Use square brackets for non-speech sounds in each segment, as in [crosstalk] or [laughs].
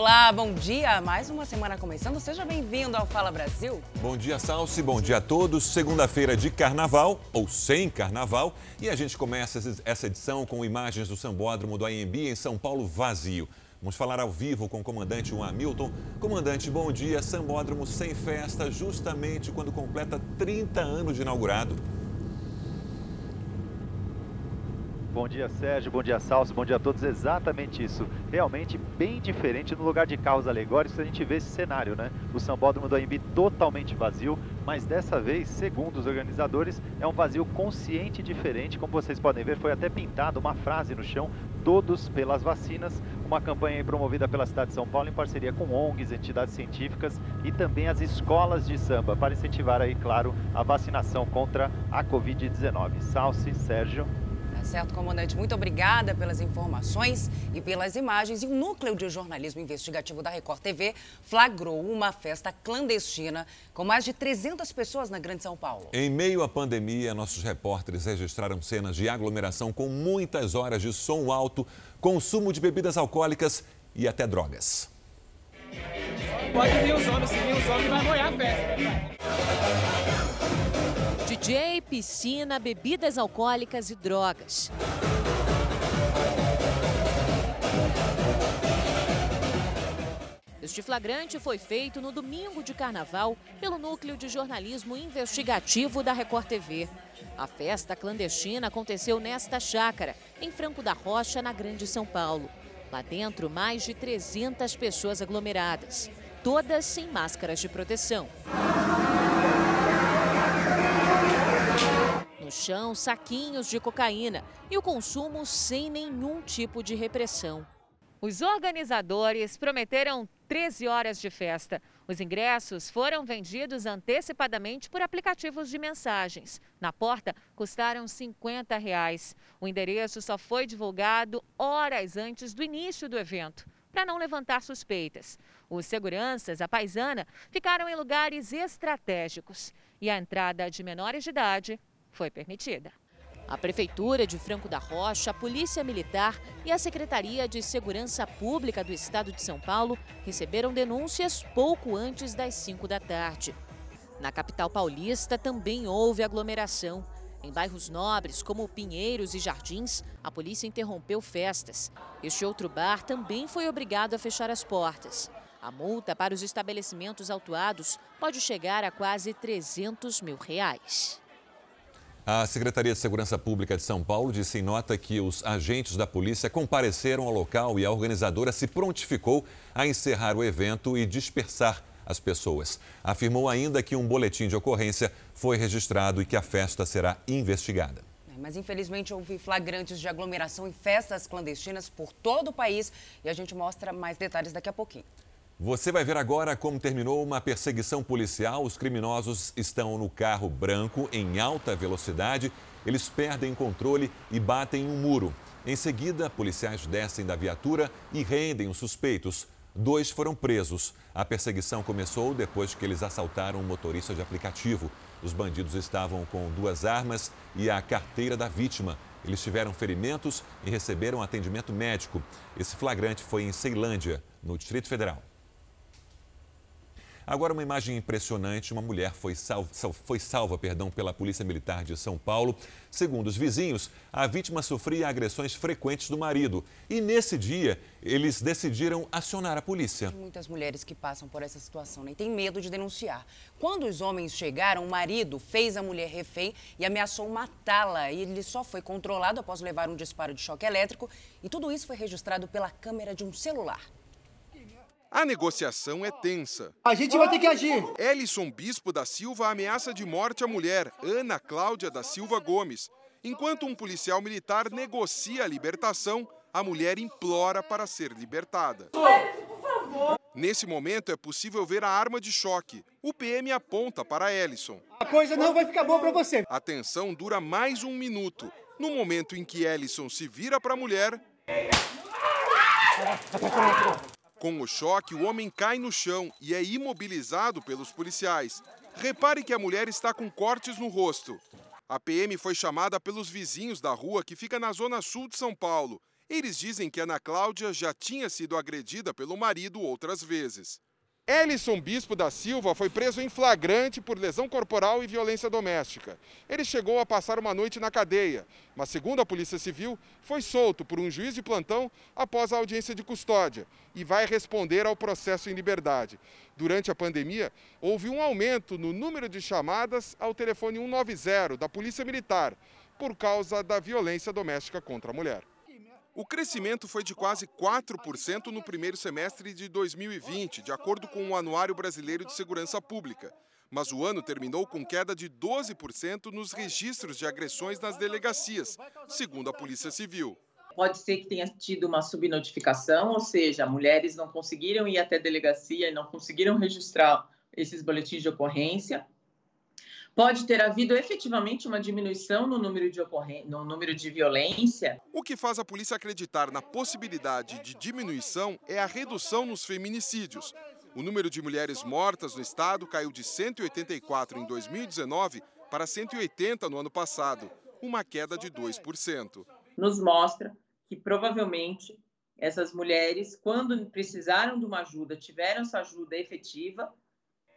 Olá, bom dia. Mais uma semana começando. Seja bem-vindo ao Fala Brasil. Bom dia, Salsi. Bom dia a todos. Segunda-feira de carnaval, ou sem carnaval. E a gente começa essa edição com imagens do Sambódromo do AMB em São Paulo vazio. Vamos falar ao vivo com o comandante Hamilton. Comandante, bom dia. Sambódromo sem festa, justamente quando completa 30 anos de inaugurado. Bom dia, Sérgio. Bom dia, Salso. Bom dia a todos. Exatamente isso. Realmente bem diferente no lugar de carros alegóricos a gente vê esse cenário, né? O sambódromo do AMB totalmente vazio, mas dessa vez, segundo os organizadores, é um vazio consciente e diferente. Como vocês podem ver, foi até pintada uma frase no chão, todos pelas vacinas, uma campanha promovida pela cidade de São Paulo em parceria com ONGs, entidades científicas e também as escolas de samba, para incentivar aí, claro, a vacinação contra a Covid-19. Salce, Sérgio. Certo, comandante. Muito obrigada pelas informações e pelas imagens. E o Núcleo de Jornalismo Investigativo da Record TV flagrou uma festa clandestina com mais de 300 pessoas na Grande São Paulo. Em meio à pandemia, nossos repórteres registraram cenas de aglomeração com muitas horas de som alto, consumo de bebidas alcoólicas e até drogas. Pode vir os homens, se vir os homens vai molhar a festa. DJ, piscina, bebidas alcoólicas e drogas. Este flagrante foi feito no domingo de carnaval pelo Núcleo de Jornalismo Investigativo da Record TV. A festa clandestina aconteceu nesta chácara, em Franco da Rocha, na Grande São Paulo. Lá dentro, mais de 300 pessoas aglomeradas, todas sem máscaras de proteção. No chão, saquinhos de cocaína e o consumo sem nenhum tipo de repressão. Os organizadores prometeram 13 horas de festa. Os ingressos foram vendidos antecipadamente por aplicativos de mensagens. Na porta, custaram 50 reais. O endereço só foi divulgado horas antes do início do evento, para não levantar suspeitas. Os seguranças, a paisana, ficaram em lugares estratégicos. E a entrada de menores de idade foi permitida. A Prefeitura de Franco da Rocha, a Polícia Militar e a Secretaria de Segurança Pública do Estado de São Paulo receberam denúncias pouco antes das 5 da tarde. Na capital paulista também houve aglomeração. Em bairros nobres, como Pinheiros e Jardins, a polícia interrompeu festas. Este outro bar também foi obrigado a fechar as portas. A multa para os estabelecimentos autuados pode chegar a quase 300 mil reais. A Secretaria de Segurança Pública de São Paulo disse em nota que os agentes da polícia compareceram ao local e a organizadora se prontificou a encerrar o evento e dispersar as pessoas. Afirmou ainda que um boletim de ocorrência foi registrado e que a festa será investigada. É, mas infelizmente houve flagrantes de aglomeração em festas clandestinas por todo o país e a gente mostra mais detalhes daqui a pouquinho. Você vai ver agora como terminou uma perseguição policial. Os criminosos estão no carro branco em alta velocidade. Eles perdem controle e batem um muro. Em seguida, policiais descem da viatura e rendem os suspeitos. Dois foram presos. A perseguição começou depois que eles assaltaram um motorista de aplicativo. Os bandidos estavam com duas armas e a carteira da vítima. Eles tiveram ferimentos e receberam atendimento médico. Esse flagrante foi em Ceilândia, no Distrito Federal. Agora, uma imagem impressionante: uma mulher foi salva, foi salva perdão, pela Polícia Militar de São Paulo. Segundo os vizinhos, a vítima sofria agressões frequentes do marido. E nesse dia, eles decidiram acionar a polícia. Muitas mulheres que passam por essa situação né, têm medo de denunciar. Quando os homens chegaram, o marido fez a mulher refém e ameaçou matá-la. E ele só foi controlado após levar um disparo de choque elétrico. E tudo isso foi registrado pela câmera de um celular. A negociação é tensa. A gente vai ter que agir. Ellison Bispo da Silva ameaça de morte a mulher, Ana Cláudia da Silva Gomes. Enquanto um policial militar negocia a libertação, a mulher implora para ser libertada. Nesse momento é possível ver a arma de choque. O PM aponta para Ellison. A coisa não vai ficar boa para você. A tensão dura mais um minuto. No momento em que Ellison se vira para a mulher. Com o choque, o homem cai no chão e é imobilizado pelos policiais. Repare que a mulher está com cortes no rosto. A PM foi chamada pelos vizinhos da rua que fica na zona sul de São Paulo. Eles dizem que Ana Cláudia já tinha sido agredida pelo marido outras vezes. Ellison Bispo da Silva foi preso em flagrante por lesão corporal e violência doméstica. Ele chegou a passar uma noite na cadeia, mas, segundo a Polícia Civil, foi solto por um juiz de plantão após a audiência de custódia e vai responder ao processo em liberdade. Durante a pandemia, houve um aumento no número de chamadas ao telefone 190 da Polícia Militar por causa da violência doméstica contra a mulher. O crescimento foi de quase 4% no primeiro semestre de 2020, de acordo com o Anuário Brasileiro de Segurança Pública. Mas o ano terminou com queda de 12% nos registros de agressões nas delegacias, segundo a Polícia Civil. Pode ser que tenha tido uma subnotificação, ou seja, mulheres não conseguiram ir até a delegacia e não conseguiram registrar esses boletins de ocorrência, pode ter havido efetivamente uma diminuição no número de, ocorren no número de violência. O que faz a polícia acreditar na possibilidade de diminuição é a redução nos feminicídios. O número de mulheres mortas no estado caiu de 184 em 2019 para 180 no ano passado, uma queda de 2%. Nos mostra que provavelmente essas mulheres, quando precisaram de uma ajuda, tiveram essa ajuda efetiva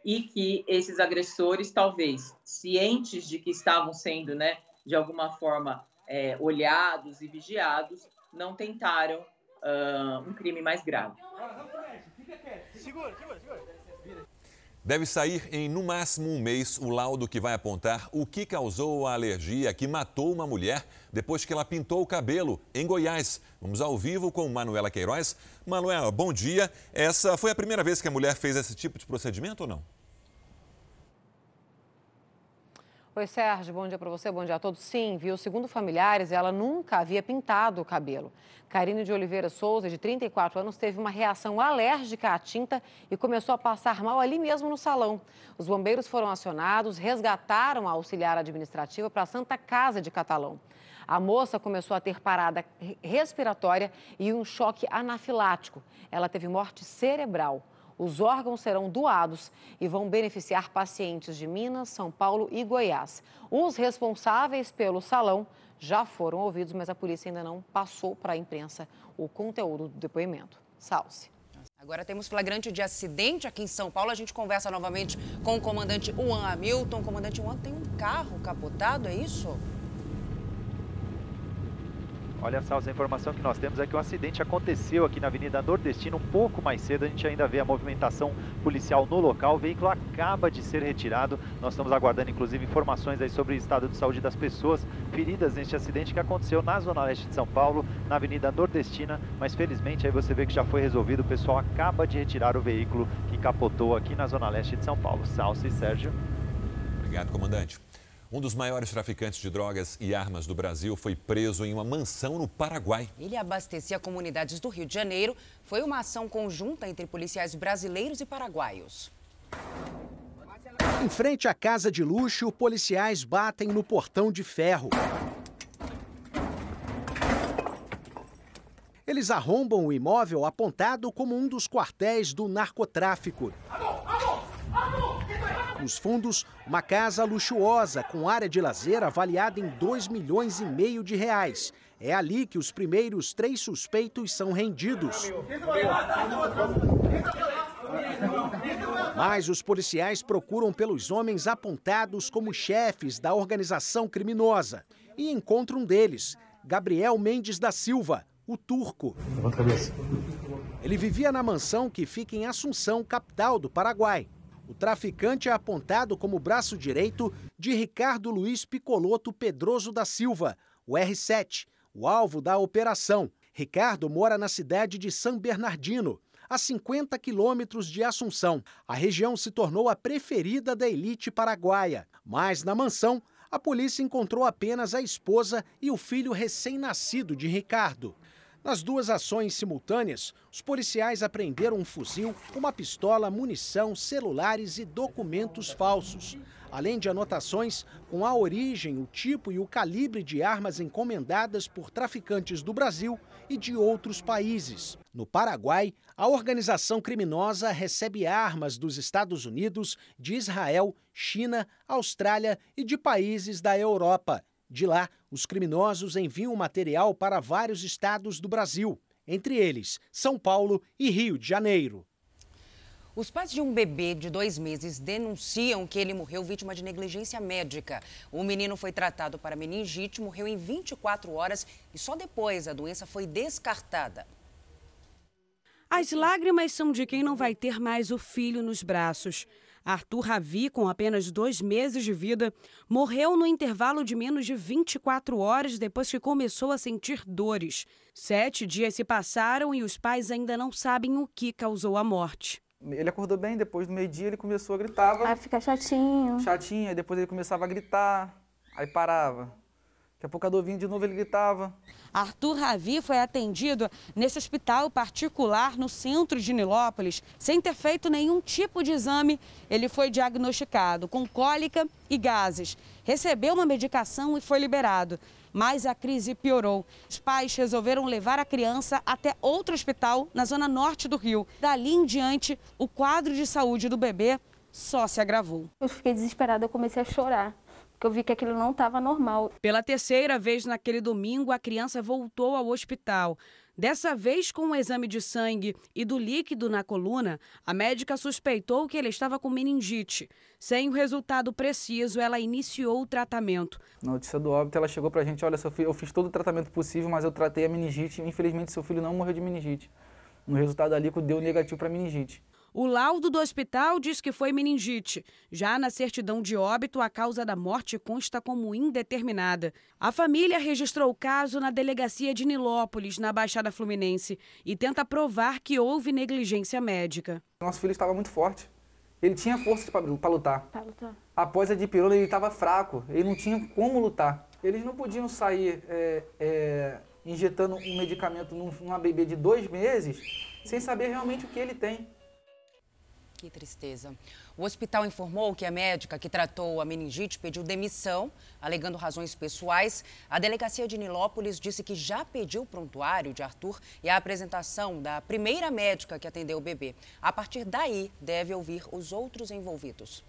e que esses agressores, talvez cientes de que estavam sendo, né, de alguma forma, é, olhados e vigiados, não tentaram uh, um crime mais grave. Deve sair em no máximo um mês o laudo que vai apontar o que causou a alergia que matou uma mulher depois que ela pintou o cabelo em Goiás. Vamos ao vivo com Manuela Queiroz. Manuela, bom dia. Essa foi a primeira vez que a mulher fez esse tipo de procedimento ou não? Oi, Sérgio, bom dia para você, bom dia a todos. Sim, viu? Segundo familiares, ela nunca havia pintado o cabelo. Karine de Oliveira Souza, de 34 anos, teve uma reação alérgica à tinta e começou a passar mal ali mesmo no salão. Os bombeiros foram acionados, resgataram a auxiliar administrativa para a Santa Casa de Catalão. A moça começou a ter parada respiratória e um choque anafilático. Ela teve morte cerebral. Os órgãos serão doados e vão beneficiar pacientes de Minas, São Paulo e Goiás. Os responsáveis pelo salão já foram ouvidos, mas a polícia ainda não passou para a imprensa o conteúdo do depoimento. Salce. Agora temos flagrante de acidente aqui em São Paulo. A gente conversa novamente com o comandante Juan Hamilton. Comandante Juan, tem um carro capotado, é isso? Olha só, a informação que nós temos é que um acidente aconteceu aqui na Avenida Nordestina um pouco mais cedo. A gente ainda vê a movimentação policial no local. O veículo acaba de ser retirado. Nós estamos aguardando, inclusive, informações aí sobre o estado de saúde das pessoas feridas neste acidente que aconteceu na Zona Leste de São Paulo, na Avenida Nordestina. Mas felizmente aí você vê que já foi resolvido. O pessoal acaba de retirar o veículo que capotou aqui na Zona Leste de São Paulo. Salce, Sérgio. Obrigado, comandante. Um dos maiores traficantes de drogas e armas do Brasil foi preso em uma mansão no Paraguai. Ele abastecia comunidades do Rio de Janeiro. Foi uma ação conjunta entre policiais brasileiros e paraguaios. Em frente à casa de luxo, policiais batem no portão de ferro. Eles arrombam o imóvel apontado como um dos quartéis do narcotráfico. Nos fundos, uma casa luxuosa com área de lazer avaliada em 2 milhões e meio de reais. É ali que os primeiros três suspeitos são rendidos. Mas os policiais procuram pelos homens apontados como chefes da organização criminosa e encontram um deles, Gabriel Mendes da Silva, o turco. Ele vivia na mansão que fica em Assunção, capital do Paraguai. O traficante é apontado como braço direito de Ricardo Luiz Picoloto Pedroso da Silva, o R7, o alvo da operação. Ricardo mora na cidade de São Bernardino, a 50 quilômetros de Assunção. A região se tornou a preferida da elite paraguaia, mas na mansão a polícia encontrou apenas a esposa e o filho recém-nascido de Ricardo. Nas duas ações simultâneas, os policiais apreenderam um fuzil, uma pistola, munição, celulares e documentos falsos, além de anotações com a origem, o tipo e o calibre de armas encomendadas por traficantes do Brasil e de outros países. No Paraguai, a organização criminosa recebe armas dos Estados Unidos, de Israel, China, Austrália e de países da Europa De lá, os criminosos enviam material para vários estados do Brasil, entre eles São Paulo e Rio de Janeiro. Os pais de um bebê de dois meses denunciam que ele morreu vítima de negligência médica. O menino foi tratado para meningite, morreu em 24 horas e só depois a doença foi descartada. As lágrimas são de quem não vai ter mais o filho nos braços. Arthur Ravi, com apenas dois meses de vida, morreu no intervalo de menos de 24 horas depois que começou a sentir dores. Sete dias se passaram e os pais ainda não sabem o que causou a morte. Ele acordou bem, depois do meio-dia ele começou a gritar. Aí fica chatinho. Chatinho, aí depois ele começava a gritar, aí parava. Daqui a pouco a dor vinha de novo, ele gritava. Arthur Ravi foi atendido nesse hospital particular no centro de Nilópolis. Sem ter feito nenhum tipo de exame, ele foi diagnosticado com cólica e gases. Recebeu uma medicação e foi liberado mas a crise piorou. Os pais resolveram levar a criança até outro hospital na zona norte do Rio. Dali em diante, o quadro de saúde do bebê só se agravou. Eu fiquei desesperada, eu comecei a chorar porque eu vi que aquilo não estava normal. Pela terceira vez naquele domingo, a criança voltou ao hospital. Dessa vez, com um exame de sangue e do líquido na coluna, a médica suspeitou que ele estava com meningite. Sem o resultado preciso, ela iniciou o tratamento. Na notícia do óbito, ela chegou para a gente: olha, eu fiz todo o tratamento possível, mas eu tratei a meningite. Infelizmente, seu filho não morreu de meningite. No resultado ali, deu negativo para meningite. O laudo do hospital diz que foi meningite. Já na certidão de óbito, a causa da morte consta como indeterminada. A família registrou o caso na delegacia de Nilópolis, na Baixada Fluminense, e tenta provar que houve negligência médica. Nosso filho estava muito forte. Ele tinha força para lutar. lutar. Após a dipirona, ele estava fraco. Ele não tinha como lutar. Eles não podiam sair é, é, injetando um medicamento numa bebê de dois meses sem saber realmente o que ele tem. Que tristeza. O hospital informou que a médica que tratou a meningite pediu demissão, alegando razões pessoais. A delegacia de Nilópolis disse que já pediu o prontuário de Arthur e a apresentação da primeira médica que atendeu o bebê. A partir daí, deve ouvir os outros envolvidos.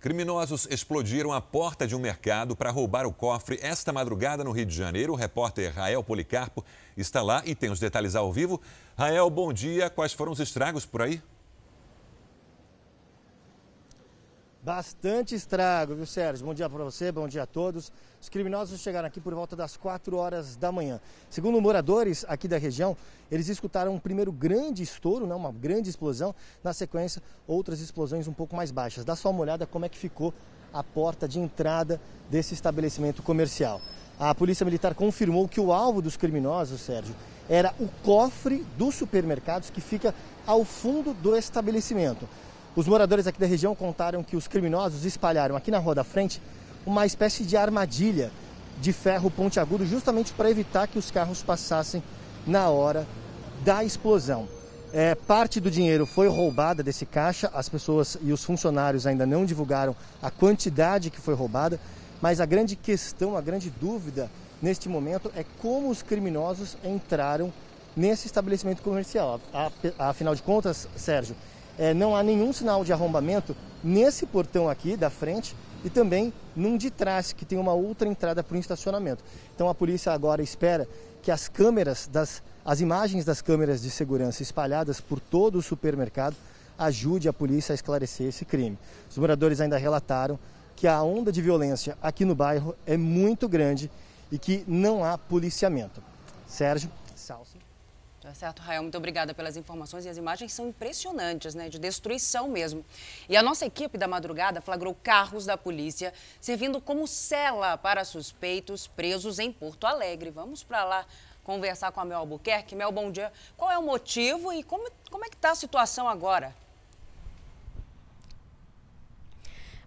Criminosos explodiram a porta de um mercado para roubar o cofre esta madrugada no Rio de Janeiro. O repórter Rael Policarpo está lá e tem os detalhes ao vivo. Rael, bom dia. Quais foram os estragos por aí? Bastante estrago, viu, Sérgio? Bom dia para você, bom dia a todos. Os criminosos chegaram aqui por volta das 4 horas da manhã. Segundo moradores aqui da região, eles escutaram um primeiro grande estouro, né, uma grande explosão. Na sequência, outras explosões um pouco mais baixas. Dá só uma olhada como é que ficou a porta de entrada desse estabelecimento comercial. A Polícia Militar confirmou que o alvo dos criminosos, Sérgio, era o cofre dos supermercados que fica ao fundo do estabelecimento. Os moradores aqui da região contaram que os criminosos espalharam aqui na rua da frente uma espécie de armadilha de ferro pontiagudo justamente para evitar que os carros passassem na hora da explosão. É, parte do dinheiro foi roubada desse caixa, as pessoas e os funcionários ainda não divulgaram a quantidade que foi roubada, mas a grande questão, a grande dúvida neste momento é como os criminosos entraram nesse estabelecimento comercial. Afinal de contas, Sérgio, é, não há nenhum sinal de arrombamento nesse portão aqui da frente e também num de trás, que tem uma outra entrada para o estacionamento. Então a polícia agora espera que as câmeras, das, as imagens das câmeras de segurança espalhadas por todo o supermercado ajude a polícia a esclarecer esse crime. Os moradores ainda relataram que a onda de violência aqui no bairro é muito grande e que não há policiamento. Sérgio, Salso. Tá certo, Rael. Muito obrigada pelas informações. E as imagens são impressionantes, né? De destruição mesmo. E a nossa equipe da madrugada flagrou carros da polícia servindo como cela para suspeitos presos em Porto Alegre. Vamos para lá conversar com a Mel Albuquerque. Mel, bom dia. Qual é o motivo e como, como é que está a situação agora?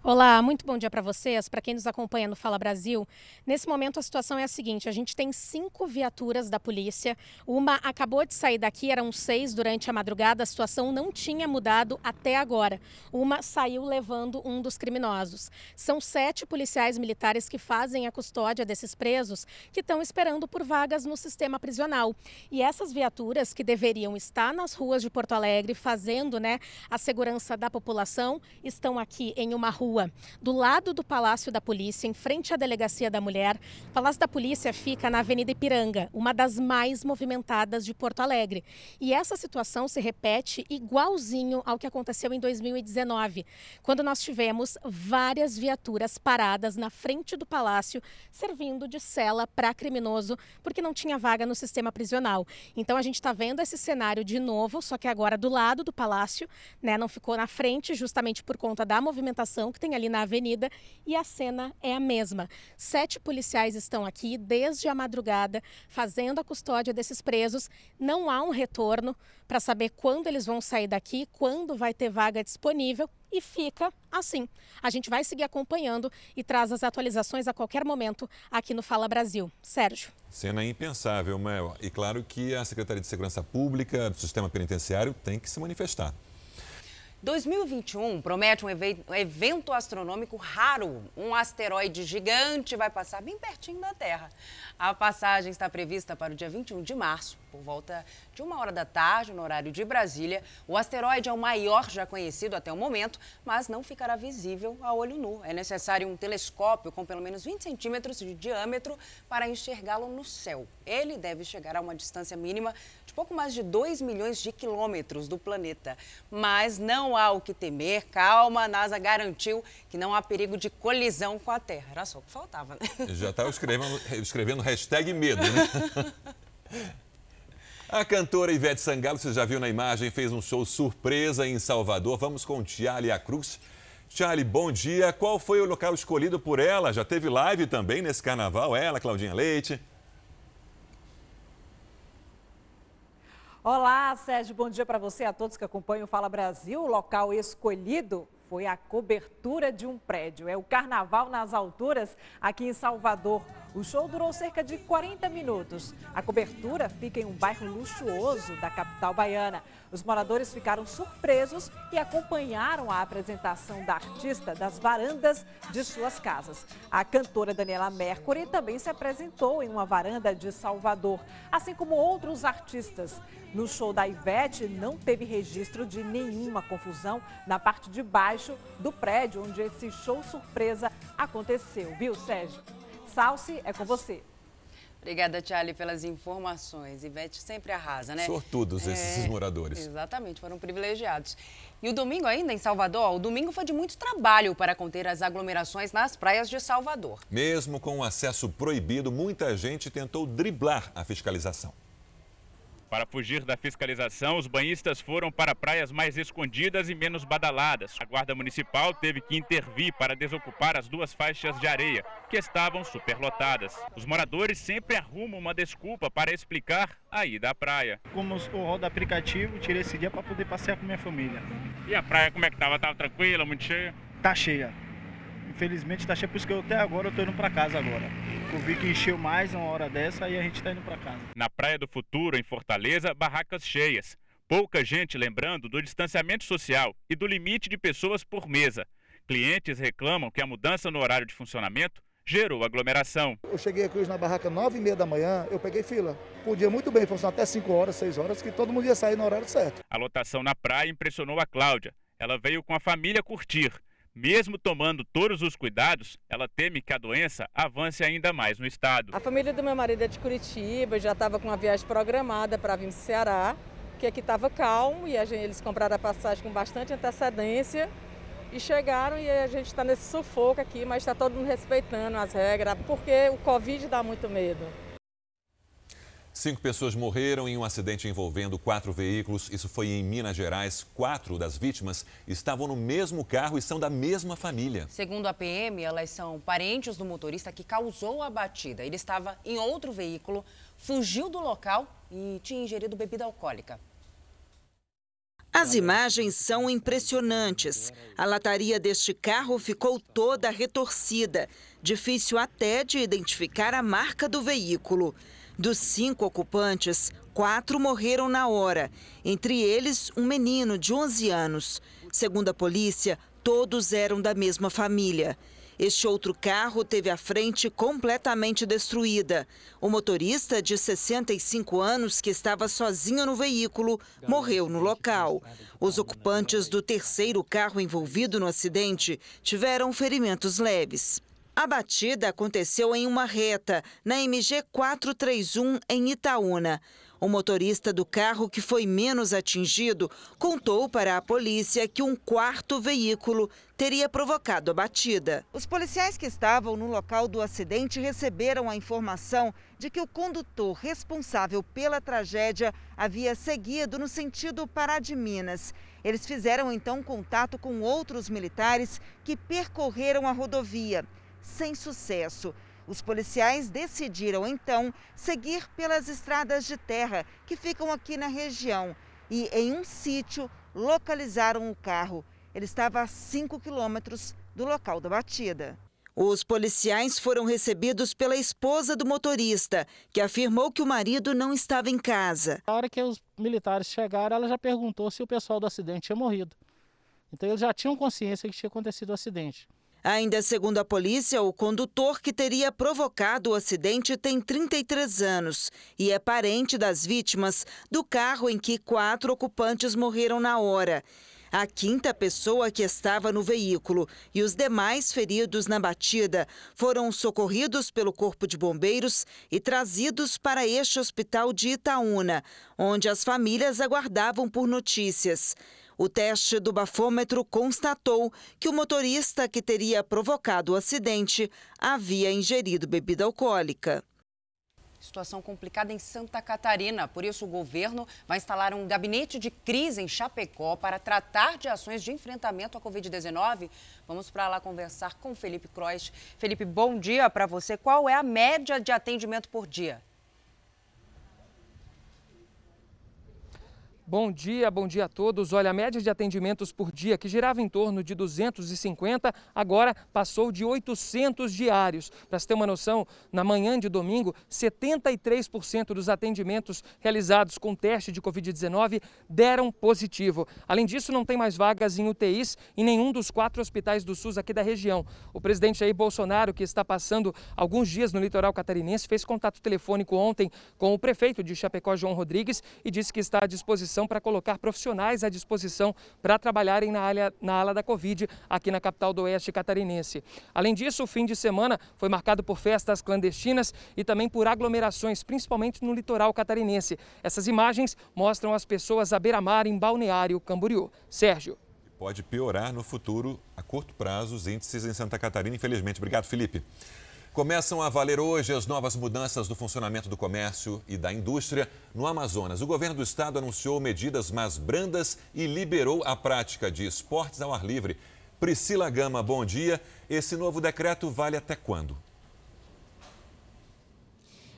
Olá, muito bom dia para vocês, para quem nos acompanha no Fala Brasil. Nesse momento a situação é a seguinte: a gente tem cinco viaturas da polícia. Uma acabou de sair daqui, eram seis durante a madrugada. A situação não tinha mudado até agora. Uma saiu levando um dos criminosos. São sete policiais militares que fazem a custódia desses presos que estão esperando por vagas no sistema prisional. E essas viaturas que deveriam estar nas ruas de Porto Alegre fazendo, né, a segurança da população, estão aqui em uma rua rua, do lado do Palácio da Polícia, em frente à Delegacia da Mulher. O Palácio da Polícia fica na Avenida Ipiranga, uma das mais movimentadas de Porto Alegre. E essa situação se repete igualzinho ao que aconteceu em 2019, quando nós tivemos várias viaturas paradas na frente do palácio, servindo de cela para criminoso, porque não tinha vaga no sistema prisional. Então a gente está vendo esse cenário de novo, só que agora do lado do palácio, né? Não ficou na frente, justamente por conta da movimentação que tem ali na avenida, e a cena é a mesma. Sete policiais estão aqui desde a madrugada, fazendo a custódia desses presos. Não há um retorno para saber quando eles vão sair daqui, quando vai ter vaga disponível e fica assim. A gente vai seguir acompanhando e traz as atualizações a qualquer momento aqui no Fala Brasil. Sérgio. Cena impensável, Mel. E claro que a Secretaria de Segurança Pública do Sistema Penitenciário tem que se manifestar. 2021 promete um evento astronômico raro. Um asteroide gigante vai passar bem pertinho da Terra. A passagem está prevista para o dia 21 de março, por volta de uma hora da tarde, no horário de Brasília. O asteroide é o maior já conhecido até o momento, mas não ficará visível a olho nu. É necessário um telescópio com pelo menos 20 centímetros de diâmetro para enxergá-lo no céu. Ele deve chegar a uma distância mínima pouco mais de 2 milhões de quilômetros do planeta. Mas não há o que temer. Calma, a NASA garantiu que não há perigo de colisão com a Terra. Era só o que faltava, né? Já estava escrevendo, escrevendo hashtag medo, né? A cantora Ivete Sangalo, você já viu na imagem, fez um show surpresa em Salvador. Vamos com Tialia Cruz. Charlie, bom dia. Qual foi o local escolhido por ela? Já teve live também nesse carnaval? Ela, Claudinha Leite. Olá, Sérgio. Bom dia para você, a todos que acompanham o Fala Brasil. O local escolhido foi a cobertura de um prédio. É o Carnaval nas Alturas, aqui em Salvador. O show durou cerca de 40 minutos. A cobertura fica em um bairro luxuoso da capital baiana. Os moradores ficaram surpresos e acompanharam a apresentação da artista das varandas de suas casas. A cantora Daniela Mercury também se apresentou em uma varanda de Salvador, assim como outros artistas. No show da Ivete, não teve registro de nenhuma confusão na parte de baixo do prédio onde esse show surpresa aconteceu, viu, Sérgio? Salsi, é com você. Obrigada, Charlie, pelas informações. Ivete sempre arrasa, né? Sortudos esses é, moradores. Exatamente, foram privilegiados. E o domingo ainda em Salvador, o domingo foi de muito trabalho para conter as aglomerações nas praias de Salvador. Mesmo com o acesso proibido, muita gente tentou driblar a fiscalização. Para fugir da fiscalização, os banhistas foram para praias mais escondidas e menos badaladas. A Guarda Municipal teve que intervir para desocupar as duas faixas de areia, que estavam superlotadas. Os moradores sempre arrumam uma desculpa para explicar a ida à praia. Como eu rodo aplicativo, tirei esse dia para poder passear com minha família. E a praia como é que estava? Estava tranquila, muito cheia? Tá cheia. Infelizmente tá cheio, por isso que eu até agora eu tô indo para casa agora. Eu vi que encheu mais uma hora dessa e a gente tá indo para casa. Na Praia do Futuro, em Fortaleza, barracas cheias. Pouca gente lembrando do distanciamento social e do limite de pessoas por mesa. Clientes reclamam que a mudança no horário de funcionamento gerou aglomeração. Eu cheguei aqui hoje na barraca 9 e meia da manhã, eu peguei fila. Podia muito bem funcionar até 5 horas, 6 horas, que todo mundo ia sair no horário certo. A lotação na praia impressionou a Cláudia. Ela veio com a família curtir mesmo tomando todos os cuidados, ela teme que a doença avance ainda mais no estado. A família do meu marido é de Curitiba, já estava com uma viagem programada para vir para o Ceará, que aqui estava calmo e gente, eles compraram a passagem com bastante antecedência e chegaram e a gente está nesse sufoco aqui, mas está todo mundo respeitando as regras, porque o Covid dá muito medo. Cinco pessoas morreram em um acidente envolvendo quatro veículos. Isso foi em Minas Gerais. Quatro das vítimas estavam no mesmo carro e são da mesma família. Segundo a PM, elas são parentes do motorista que causou a batida. Ele estava em outro veículo, fugiu do local e tinha ingerido bebida alcoólica. As imagens são impressionantes. A lataria deste carro ficou toda retorcida. Difícil até de identificar a marca do veículo. Dos cinco ocupantes, quatro morreram na hora, entre eles um menino de 11 anos. Segundo a polícia, todos eram da mesma família. Este outro carro teve a frente completamente destruída. O motorista, de 65 anos, que estava sozinho no veículo, morreu no local. Os ocupantes do terceiro carro envolvido no acidente tiveram ferimentos leves. A batida aconteceu em uma reta, na MG 431, em Itaúna. O motorista do carro que foi menos atingido contou para a polícia que um quarto veículo teria provocado a batida. Os policiais que estavam no local do acidente receberam a informação de que o condutor responsável pela tragédia havia seguido no sentido Pará de Minas. Eles fizeram então contato com outros militares que percorreram a rodovia. Sem sucesso. Os policiais decidiram então seguir pelas estradas de terra que ficam aqui na região e, em um sítio, localizaram o carro. Ele estava a 5 quilômetros do local da batida. Os policiais foram recebidos pela esposa do motorista, que afirmou que o marido não estava em casa. Na hora que os militares chegaram, ela já perguntou se o pessoal do acidente tinha morrido. Então eles já tinham consciência que tinha acontecido o acidente. Ainda segundo a polícia, o condutor que teria provocado o acidente tem 33 anos e é parente das vítimas do carro em que quatro ocupantes morreram na hora. A quinta pessoa que estava no veículo e os demais feridos na batida foram socorridos pelo Corpo de Bombeiros e trazidos para este hospital de Itaúna, onde as famílias aguardavam por notícias. O teste do bafômetro constatou que o motorista que teria provocado o acidente havia ingerido bebida alcoólica. Situação complicada em Santa Catarina. Por isso, o governo vai instalar um gabinete de crise em Chapecó para tratar de ações de enfrentamento à Covid-19. Vamos para lá conversar com Felipe Croix. Felipe, bom dia para você. Qual é a média de atendimento por dia? Bom dia, bom dia a todos. Olha, a média de atendimentos por dia, que girava em torno de 250, agora passou de 800 diários. Para você ter uma noção, na manhã de domingo, 73% dos atendimentos realizados com teste de Covid-19 deram positivo. Além disso, não tem mais vagas em UTIs em nenhum dos quatro hospitais do SUS aqui da região. O presidente Jair Bolsonaro, que está passando alguns dias no litoral catarinense, fez contato telefônico ontem com o prefeito de Chapecó, João Rodrigues, e disse que está à disposição para colocar profissionais à disposição para trabalharem na, na ala da Covid aqui na capital do Oeste catarinense. Além disso, o fim de semana foi marcado por festas clandestinas e também por aglomerações, principalmente no litoral catarinense. Essas imagens mostram as pessoas à beira-mar em Balneário Camboriú. Sérgio. Pode piorar no futuro, a curto prazo, os índices em Santa Catarina, infelizmente. Obrigado, Felipe. Começam a valer hoje as novas mudanças do funcionamento do comércio e da indústria no Amazonas. O governo do estado anunciou medidas mais brandas e liberou a prática de esportes ao ar livre. Priscila Gama, bom dia. Esse novo decreto vale até quando?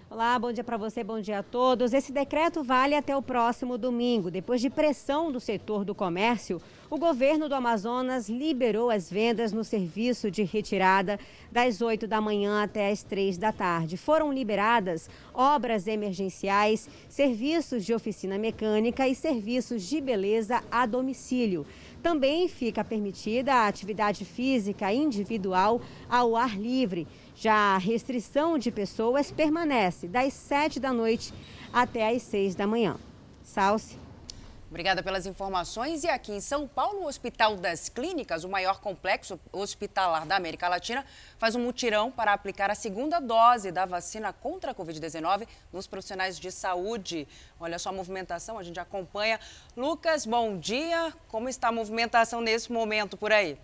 Olá, bom dia para você, bom dia a todos. Esse decreto vale até o próximo domingo. Depois de pressão do setor do comércio, o governo do Amazonas liberou as vendas no serviço de retirada das 8 da manhã até as 3 da tarde. Foram liberadas obras emergenciais, serviços de oficina mecânica e serviços de beleza a domicílio. Também fica permitida a atividade física individual ao ar livre. Já a restrição de pessoas permanece das 7 da noite até as 6 da manhã. Salce. Obrigada pelas informações. E aqui em São Paulo, o Hospital das Clínicas, o maior complexo hospitalar da América Latina, faz um mutirão para aplicar a segunda dose da vacina contra a Covid-19 nos profissionais de saúde. Olha só a movimentação, a gente acompanha. Lucas, bom dia. Como está a movimentação nesse momento por aí?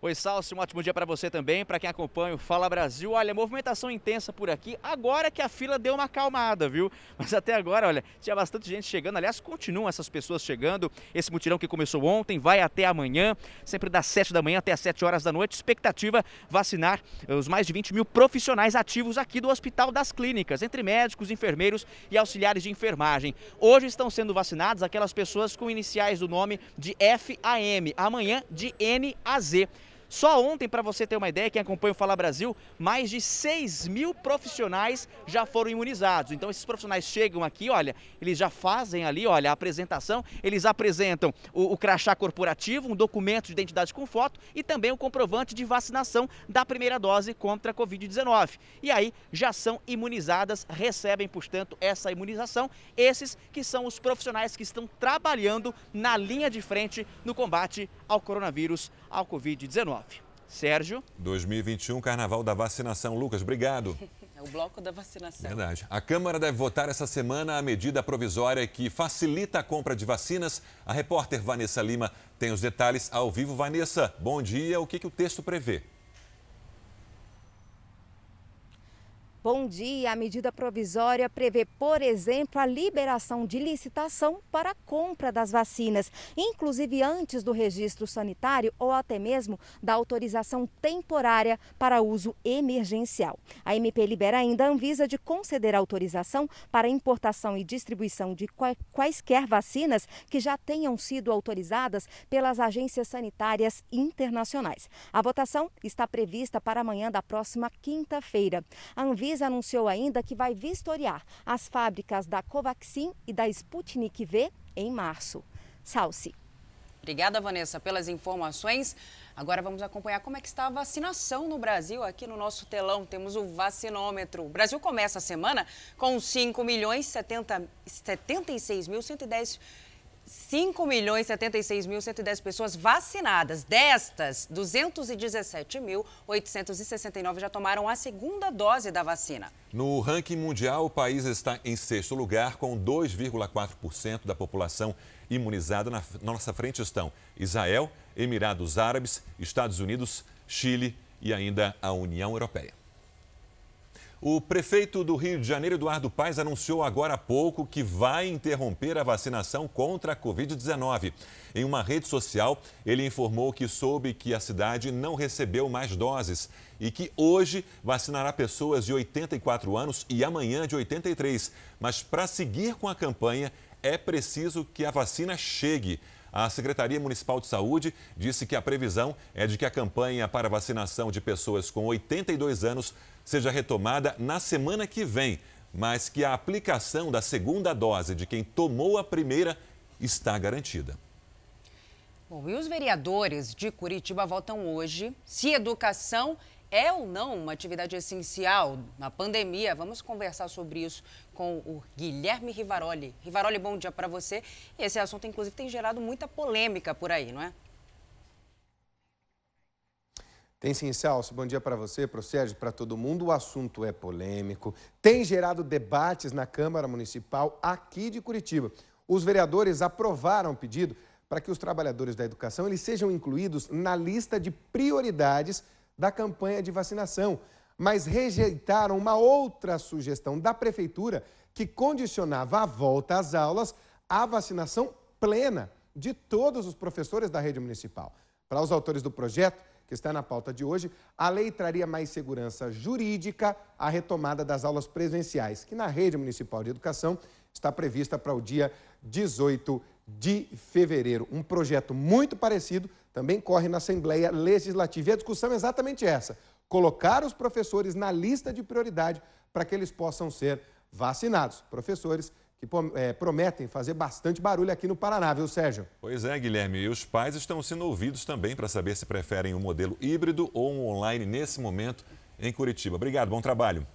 Oi, Salsi, um ótimo dia para você também, para quem acompanha o Fala Brasil. Olha, movimentação intensa por aqui, agora que a fila deu uma acalmada, viu? [laughs] Mas até agora, olha, tinha bastante gente chegando, aliás, continuam essas pessoas chegando. Esse mutirão que começou ontem vai até amanhã, sempre das 7 da manhã até as 7 horas da noite. Expectativa vacinar os mais de 20 mil profissionais ativos aqui do Hospital das Clínicas, entre médicos, enfermeiros e auxiliares de enfermagem. Hoje estão sendo vacinadas aquelas pessoas com iniciais do nome de FAM, amanhã de NAZ. Só ontem, para você ter uma ideia, quem acompanha o Fala Brasil, mais de 6 mil profissionais já foram imunizados. Então esses profissionais chegam aqui, olha, eles já fazem ali, olha, a apresentação, eles apresentam o, o crachá corporativo, um documento de identidade com foto e também o comprovante de vacinação da primeira dose contra a Covid-19. E aí já são imunizadas, recebem, portanto, essa imunização, esses que são os profissionais que estão trabalhando na linha de frente no combate ao coronavírus, ao Covid-19. Sérgio. 2021, Carnaval da Vacinação. Lucas, obrigado. [laughs] É o bloco da vacinação. Verdade. A Câmara deve votar essa semana a medida provisória que facilita a compra de vacinas. A repórter Vanessa Lima tem os detalhes ao vivo. Vanessa, bom dia. O que, que o texto prevê? Bom dia. A medida provisória prevê, por exemplo, a liberação de licitação para a compra das vacinas, inclusive antes do registro sanitário ou até mesmo da autorização temporária para uso emergencial. A MP libera ainda a Anvisa de conceder autorização para importação e distribuição de quaisquer vacinas que já tenham sido autorizadas pelas agências sanitárias internacionais. A votação está prevista para amanhã da próxima quinta-feira. A Anvisa anunciou ainda que vai vistoriar as fábricas da Covaxin e da Sputnik V em março. Salsi. Obrigada, Vanessa, pelas informações. Agora vamos acompanhar como é que está a vacinação no Brasil. Aqui no nosso telão temos o vacinômetro. O Brasil começa a semana com 5 milhões 70, 76 mil 110 5 milhões 76 mil 110 pessoas vacinadas. Destas, 217.869 já tomaram a segunda dose da vacina. No ranking mundial, o país está em sexto lugar, com 2,4% da população imunizada. Na nossa frente estão Israel, Emirados Árabes, Estados Unidos, Chile e ainda a União Europeia. O prefeito do Rio de Janeiro, Eduardo Paes, anunciou agora há pouco que vai interromper a vacinação contra a Covid-19. Em uma rede social, ele informou que soube que a cidade não recebeu mais doses e que hoje vacinará pessoas de 84 anos e amanhã de 83. Mas para seguir com a campanha, é preciso que a vacina chegue. A Secretaria Municipal de Saúde disse que a previsão é de que a campanha para vacinação de pessoas com 82 anos seja retomada na semana que vem, mas que a aplicação da segunda dose de quem tomou a primeira está garantida. Bom, e os vereadores de Curitiba votam hoje se educação é ou não uma atividade essencial na pandemia. Vamos conversar sobre isso com o Guilherme Rivaroli. Rivaroli, bom dia para você. Esse assunto, inclusive, tem gerado muita polêmica por aí, não é? Tem sim, Celso. Bom dia para você, para o Sérgio, para todo mundo. O assunto é polêmico, tem gerado debates na Câmara Municipal aqui de Curitiba. Os vereadores aprovaram o pedido para que os trabalhadores da educação eles sejam incluídos na lista de prioridades da campanha de vacinação, mas rejeitaram uma outra sugestão da prefeitura que condicionava a volta às aulas à vacinação plena de todos os professores da rede municipal. Para os autores do projeto, que está na pauta de hoje, a lei traria mais segurança jurídica à retomada das aulas presenciais, que na rede municipal de educação está prevista para o dia 18 de fevereiro. Um projeto muito parecido também corre na Assembleia Legislativa. E a discussão é exatamente essa: colocar os professores na lista de prioridade para que eles possam ser vacinados. Professores que é, prometem fazer bastante barulho aqui no Paraná, viu, Sérgio? Pois é, Guilherme. E os pais estão sendo ouvidos também para saber se preferem um modelo híbrido ou um online nesse momento em Curitiba. Obrigado, bom trabalho.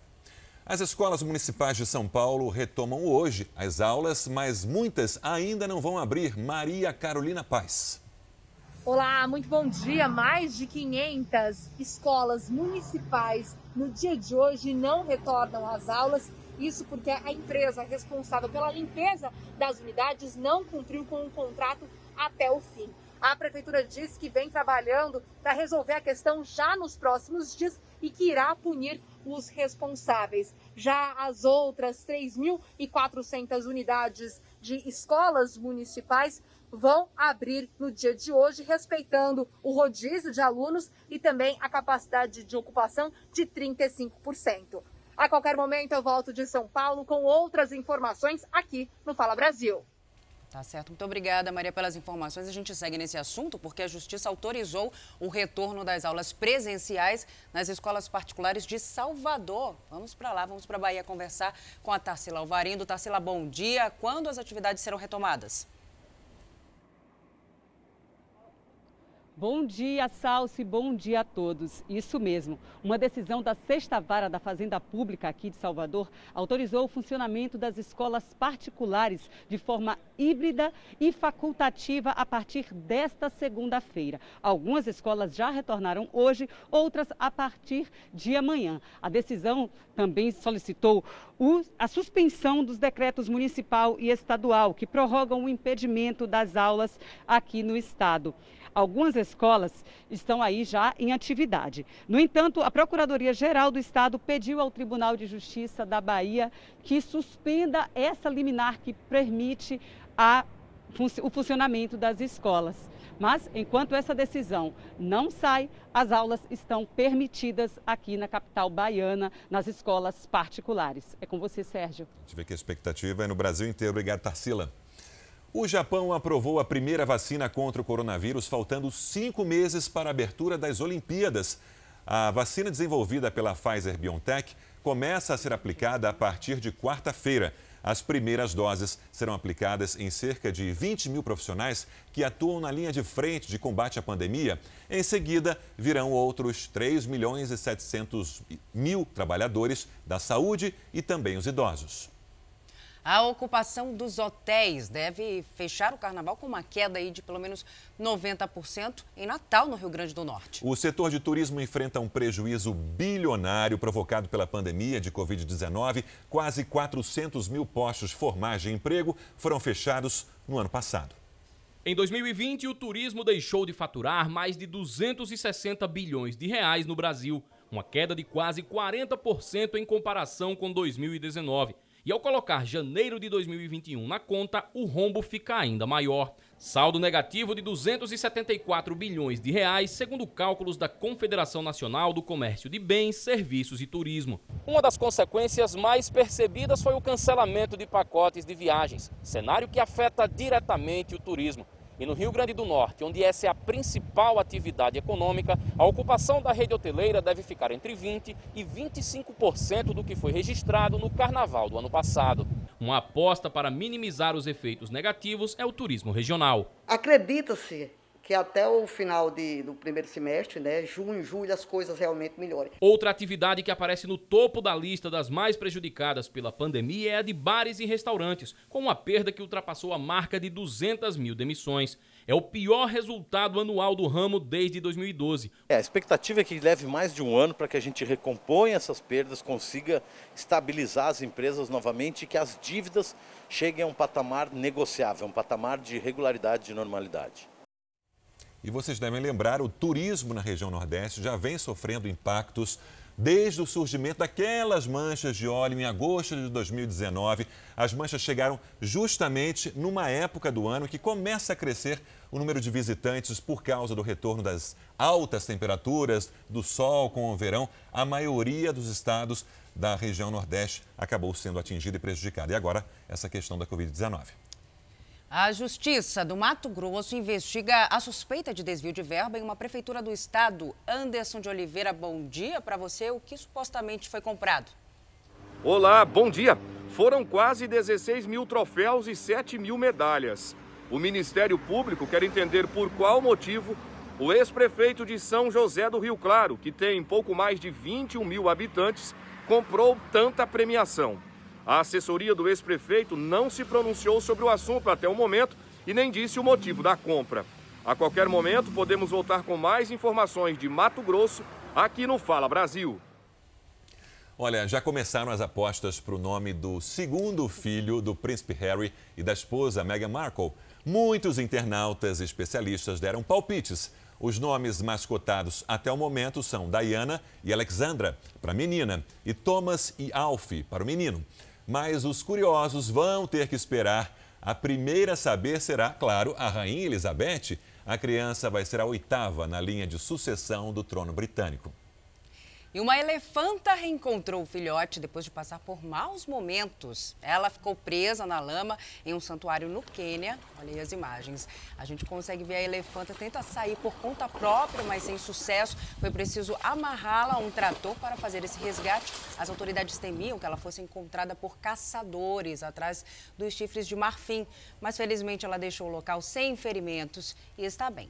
As escolas municipais de São Paulo retomam hoje as aulas, mas muitas ainda não vão abrir. Maria Carolina Paz. Olá, muito bom dia. Mais de 500 escolas municipais no dia de hoje não retornam às aulas isso porque a empresa responsável pela limpeza das unidades não cumpriu com o contrato até o fim. A prefeitura disse que vem trabalhando para resolver a questão já nos próximos dias e que irá punir os responsáveis. Já as outras 3.400 unidades de escolas municipais vão abrir no dia de hoje, respeitando o rodízio de alunos e também a capacidade de ocupação de 35%. A qualquer momento eu volto de São Paulo com outras informações aqui no Fala Brasil. Tá certo. Muito obrigada, Maria, pelas informações. A gente segue nesse assunto porque a Justiça autorizou o retorno das aulas presenciais nas escolas particulares de Salvador. Vamos para lá, vamos para a Bahia conversar com a Tarsila Alvarindo. Tarsila, bom dia. Quando as atividades serão retomadas? Bom dia, Salsi, bom dia a todos. Isso mesmo, uma decisão da Sexta Vara da Fazenda Pública aqui de Salvador autorizou o funcionamento das escolas particulares de forma híbrida e facultativa a partir desta segunda-feira. Algumas escolas já retornaram hoje, outras a partir de amanhã. A decisão também solicitou a suspensão dos decretos municipal e estadual que prorrogam o impedimento das aulas aqui no estado. Algumas escolas estão aí já em atividade. No entanto, a Procuradoria-Geral do Estado pediu ao Tribunal de Justiça da Bahia que suspenda essa liminar que permite a, o funcionamento das escolas. Mas, enquanto essa decisão não sai, as aulas estão permitidas aqui na capital baiana, nas escolas particulares. É com você, Sérgio. Vê que a expectativa é no Brasil inteiro. Obrigado, Tarsila. O Japão aprovou a primeira vacina contra o coronavírus, faltando cinco meses para a abertura das Olimpíadas. A vacina desenvolvida pela Pfizer BioNTech começa a ser aplicada a partir de quarta-feira. As primeiras doses serão aplicadas em cerca de 20 mil profissionais que atuam na linha de frente de combate à pandemia. Em seguida, virão outros 3 milhões e 700 mil trabalhadores da saúde e também os idosos. A ocupação dos hotéis deve fechar o carnaval com uma queda aí de pelo menos 90% em Natal, no Rio Grande do Norte. O setor de turismo enfrenta um prejuízo bilionário provocado pela pandemia de Covid-19. Quase 400 mil postos formais de emprego foram fechados no ano passado. Em 2020, o turismo deixou de faturar mais de 260 bilhões de reais no Brasil, uma queda de quase 40% em comparação com 2019. E ao colocar janeiro de 2021 na conta, o rombo fica ainda maior. Saldo negativo de 274 bilhões de reais, segundo cálculos da Confederação Nacional do Comércio de Bens, Serviços e Turismo. Uma das consequências mais percebidas foi o cancelamento de pacotes de viagens, cenário que afeta diretamente o turismo. E no Rio Grande do Norte, onde essa é a principal atividade econômica, a ocupação da rede hoteleira deve ficar entre 20% e 25% do que foi registrado no carnaval do ano passado. Uma aposta para minimizar os efeitos negativos é o turismo regional. Acredita-se que até o final de, do primeiro semestre, né, junho, julho, as coisas realmente melhorem. Outra atividade que aparece no topo da lista das mais prejudicadas pela pandemia é a de bares e restaurantes, com uma perda que ultrapassou a marca de 200 mil demissões. É o pior resultado anual do ramo desde 2012. É, a expectativa é que leve mais de um ano para que a gente recomponha essas perdas, consiga estabilizar as empresas novamente e que as dívidas cheguem a um patamar negociável, um patamar de regularidade, de normalidade. E vocês devem lembrar, o turismo na região Nordeste já vem sofrendo impactos desde o surgimento daquelas manchas de óleo em agosto de 2019. As manchas chegaram justamente numa época do ano que começa a crescer o número de visitantes por causa do retorno das altas temperaturas, do sol com o verão. A maioria dos estados da região Nordeste acabou sendo atingida e prejudicada. E agora, essa questão da Covid-19. A Justiça do Mato Grosso investiga a suspeita de desvio de verba em uma prefeitura do estado. Anderson de Oliveira, bom dia para você. O que supostamente foi comprado? Olá, bom dia. Foram quase 16 mil troféus e 7 mil medalhas. O Ministério Público quer entender por qual motivo o ex-prefeito de São José do Rio Claro, que tem pouco mais de 21 mil habitantes, comprou tanta premiação. A assessoria do ex-prefeito não se pronunciou sobre o assunto até o momento e nem disse o motivo da compra. A qualquer momento, podemos voltar com mais informações de Mato Grosso aqui no Fala Brasil. Olha, já começaram as apostas para o nome do segundo filho do príncipe Harry e da esposa Meghan Markle. Muitos internautas e especialistas deram palpites. Os nomes mais cotados até o momento são Diana e Alexandra, para a menina, e Thomas e Alfie, para o menino. Mas os curiosos vão ter que esperar. A primeira a saber será, claro, a Rainha Elizabeth. A criança vai ser a oitava na linha de sucessão do trono britânico. E uma elefanta reencontrou o filhote depois de passar por maus momentos. Ela ficou presa na lama em um santuário no Quênia. Olha aí as imagens. A gente consegue ver a elefanta tenta sair por conta própria, mas sem sucesso. Foi preciso amarrá-la a um trator para fazer esse resgate. As autoridades temiam que ela fosse encontrada por caçadores atrás dos chifres de marfim. Mas felizmente ela deixou o local sem ferimentos e está bem.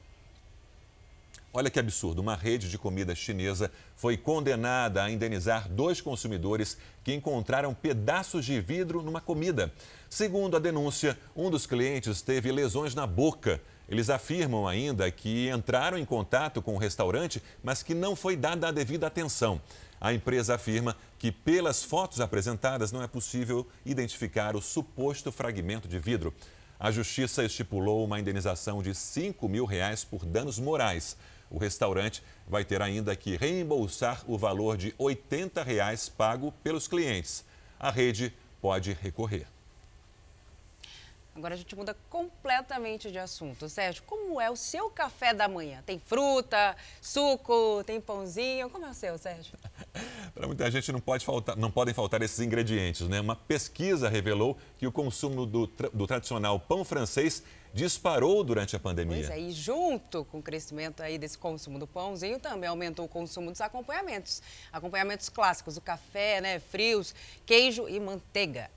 Olha que absurdo, uma rede de comida chinesa foi condenada a indenizar dois consumidores que encontraram pedaços de vidro numa comida. Segundo a denúncia, um dos clientes teve lesões na boca. Eles afirmam ainda que entraram em contato com o restaurante, mas que não foi dada a devida atenção. A empresa afirma que, pelas fotos apresentadas, não é possível identificar o suposto fragmento de vidro. A justiça estipulou uma indenização de 5 mil reais por danos morais. O restaurante vai ter ainda que reembolsar o valor de 80 reais pago pelos clientes. A rede pode recorrer. Agora a gente muda completamente de assunto. Sérgio, como é o seu café da manhã? Tem fruta, suco, tem pãozinho? Como é o seu, Sérgio? [laughs] Para muita gente não, pode faltar, não podem faltar esses ingredientes, né? Uma pesquisa revelou que o consumo do, do tradicional pão francês disparou durante a pandemia. Pois é, e junto com o crescimento aí desse consumo do pãozinho, também aumentou o consumo dos acompanhamentos. Acompanhamentos clássicos, o café, né, frios, queijo e manteiga.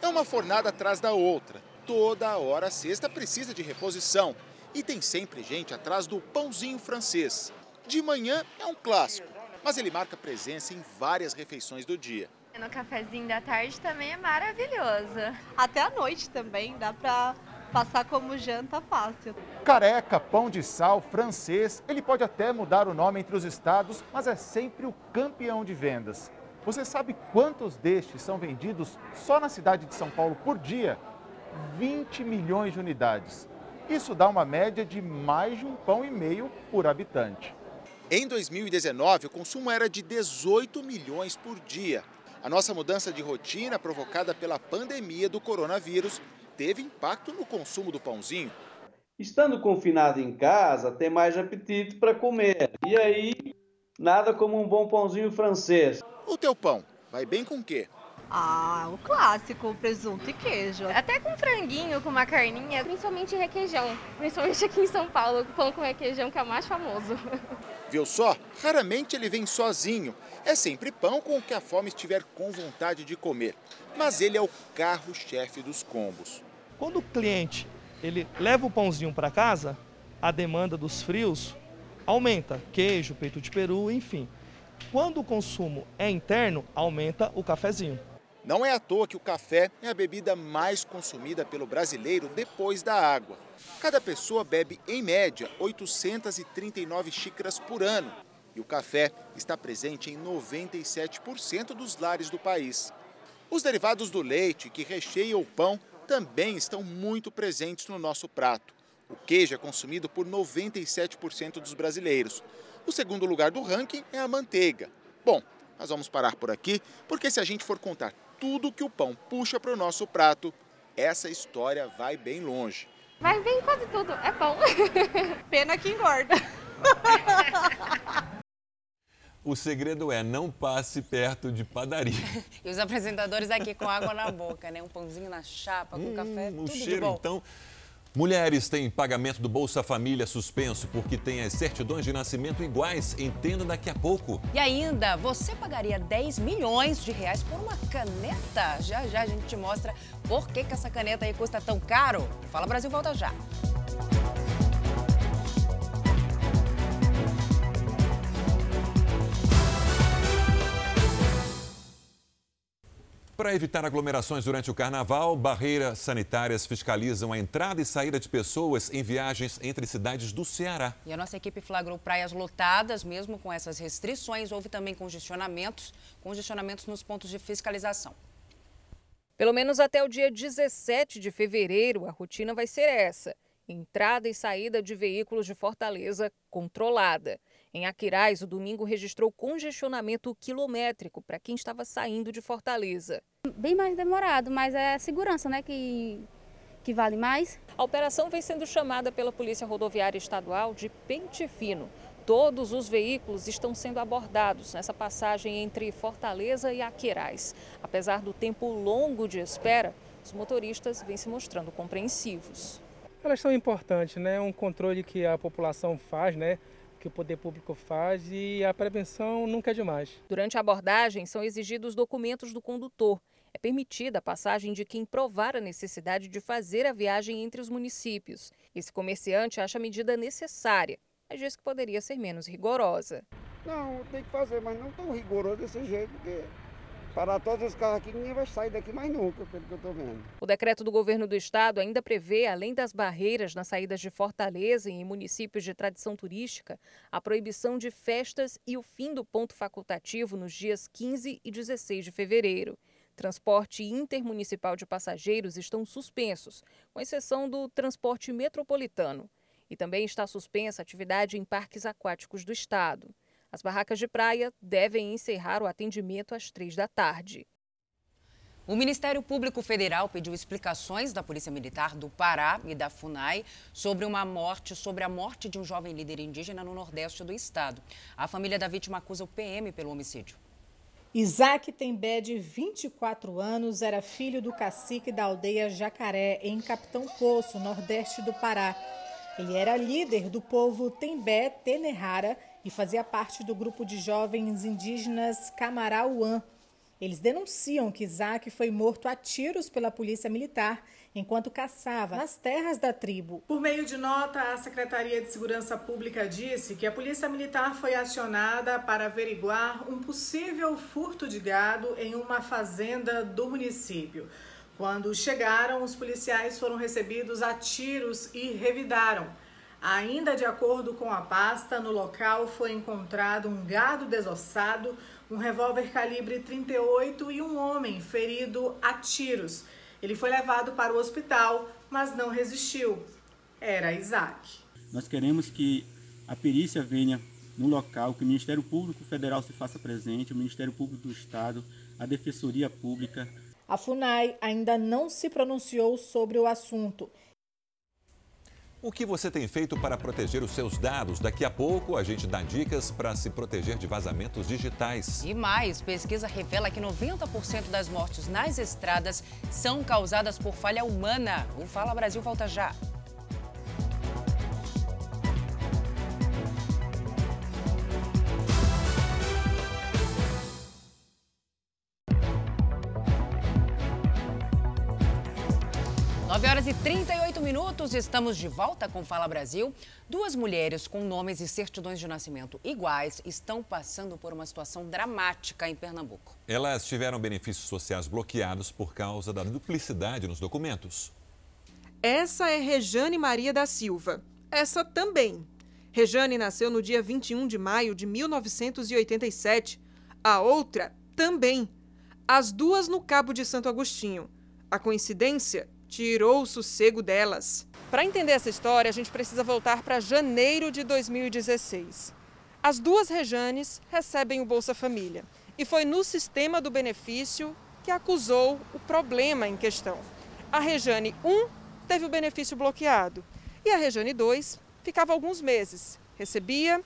É uma fornada atrás da outra. Toda hora a cesta precisa de reposição. E tem sempre gente atrás do pãozinho francês. De manhã é um clássico, mas ele marca presença em várias refeições do dia. No cafezinho da tarde também é maravilhoso. Até à noite também, dá para passar como janta fácil. Careca, pão de sal, francês, ele pode até mudar o nome entre os estados, mas é sempre o campeão de vendas. Você sabe quantos destes são vendidos só na cidade de São Paulo por dia? 20 milhões de unidades. Isso dá uma média de mais de um pão e meio por habitante. Em 2019, o consumo era de 18 milhões por dia. A nossa mudança de rotina, provocada pela pandemia do coronavírus, teve impacto no consumo do pãozinho. Estando confinado em casa, tem mais apetite para comer. E aí, nada como um bom pãozinho francês. O teu pão vai bem com o quê? Ah, o clássico, presunto e queijo. Até com franguinho, com uma carninha, principalmente requeijão. Principalmente aqui em São Paulo, o pão com requeijão que é o mais famoso. [laughs] Viu só? Raramente ele vem sozinho. É sempre pão com o que a fome estiver com vontade de comer. Mas ele é o carro-chefe dos combos. Quando o cliente ele leva o pãozinho para casa, a demanda dos frios aumenta. Queijo, peito de peru, enfim. Quando o consumo é interno, aumenta o cafezinho. Não é à toa que o café é a bebida mais consumida pelo brasileiro depois da água. Cada pessoa bebe, em média, 839 xícaras por ano. E o café está presente em 97% dos lares do país. Os derivados do leite, que recheiam o pão, também estão muito presentes no nosso prato. O queijo é consumido por 97% dos brasileiros. O segundo lugar do ranking é a manteiga. Bom, nós vamos parar por aqui, porque se a gente for contar tudo que o pão puxa para o nosso prato, essa história vai bem longe. Vai bem quase tudo, é pão. [laughs] Pena que engorda. O segredo é não passe perto de padaria. e os apresentadores aqui com água na boca, né? Um pãozinho na chapa, com hum, café, tudo o cheiro, de bom. então. Mulheres têm pagamento do Bolsa Família suspenso porque têm as certidões de nascimento iguais. Entenda daqui a pouco. E ainda, você pagaria 10 milhões de reais por uma caneta? Já já a gente te mostra por que, que essa caneta aí custa tão caro. Fala Brasil, volta já. Para evitar aglomerações durante o carnaval, barreiras sanitárias fiscalizam a entrada e saída de pessoas em viagens entre cidades do Ceará. E a nossa equipe flagrou praias lotadas, mesmo com essas restrições. Houve também congestionamentos, congestionamentos nos pontos de fiscalização. Pelo menos até o dia 17 de fevereiro, a rotina vai ser essa: entrada e saída de veículos de Fortaleza controlada. Em Aquiraz, o domingo registrou congestionamento quilométrico para quem estava saindo de Fortaleza. Bem mais demorado, mas é a segurança né, que, que vale mais. A operação vem sendo chamada pela Polícia Rodoviária Estadual de Pente Fino. Todos os veículos estão sendo abordados nessa passagem entre Fortaleza e Aquiraz. Apesar do tempo longo de espera, os motoristas vêm se mostrando compreensivos. Elas são importantes, né? Um controle que a população faz, né? Que o poder público faz e a prevenção nunca é demais. Durante a abordagem, são exigidos documentos do condutor. É permitida a passagem de quem provar a necessidade de fazer a viagem entre os municípios. Esse comerciante acha a medida necessária, mas diz que poderia ser menos rigorosa. Não, tem que fazer, mas não tão rigoroso desse jeito, porque parar todos os carros aqui, ninguém vai sair daqui mais nunca, pelo que eu estou vendo. O decreto do governo do estado ainda prevê, além das barreiras nas saídas de Fortaleza e em municípios de tradição turística, a proibição de festas e o fim do ponto facultativo nos dias 15 e 16 de fevereiro. Transporte intermunicipal de passageiros estão suspensos, com exceção do transporte metropolitano. E também está suspensa a atividade em parques aquáticos do estado. As barracas de praia devem encerrar o atendimento às três da tarde. O Ministério Público Federal pediu explicações da Polícia Militar do Pará e da FUNAI sobre uma morte, sobre a morte de um jovem líder indígena no nordeste do estado. A família da vítima acusa o PM pelo homicídio. Isaac Tembé, de 24 anos, era filho do cacique da aldeia Jacaré, em Capitão Poço, nordeste do Pará. Ele era líder do povo Tembé Tenerrara e fazia parte do grupo de jovens indígenas Camarauã. Eles denunciam que Isaac foi morto a tiros pela polícia militar enquanto caçava nas terras da tribo. Por meio de nota, a Secretaria de Segurança Pública disse que a polícia militar foi acionada para averiguar um possível furto de gado em uma fazenda do município. Quando chegaram, os policiais foram recebidos a tiros e revidaram. Ainda de acordo com a pasta, no local foi encontrado um gado desossado, um revólver calibre 38 e um homem ferido a tiros. Ele foi levado para o hospital, mas não resistiu. Era Isaac. Nós queremos que a perícia venha no local, que o Ministério Público Federal se faça presente, o Ministério Público do Estado, a Defensoria Pública. A FUNAI ainda não se pronunciou sobre o assunto o que você tem feito para proteger os seus dados? Daqui a pouco a gente dá dicas para se proteger de vazamentos digitais. E mais, pesquisa revela que 90% das mortes nas estradas são causadas por falha humana. O Fala Brasil volta já. E 38 minutos, estamos de volta com Fala Brasil. Duas mulheres com nomes e certidões de nascimento iguais estão passando por uma situação dramática em Pernambuco. Elas tiveram benefícios sociais bloqueados por causa da duplicidade nos documentos. Essa é Rejane Maria da Silva. Essa também. Rejane nasceu no dia 21 de maio de 1987. A outra também. As duas no Cabo de Santo Agostinho. A coincidência tirou o sossego delas. Para entender essa história, a gente precisa voltar para janeiro de 2016. As duas Rejanes recebem o Bolsa Família e foi no sistema do benefício que acusou o problema em questão. A Rejane 1 teve o benefício bloqueado e a Rejane 2 ficava alguns meses, recebia,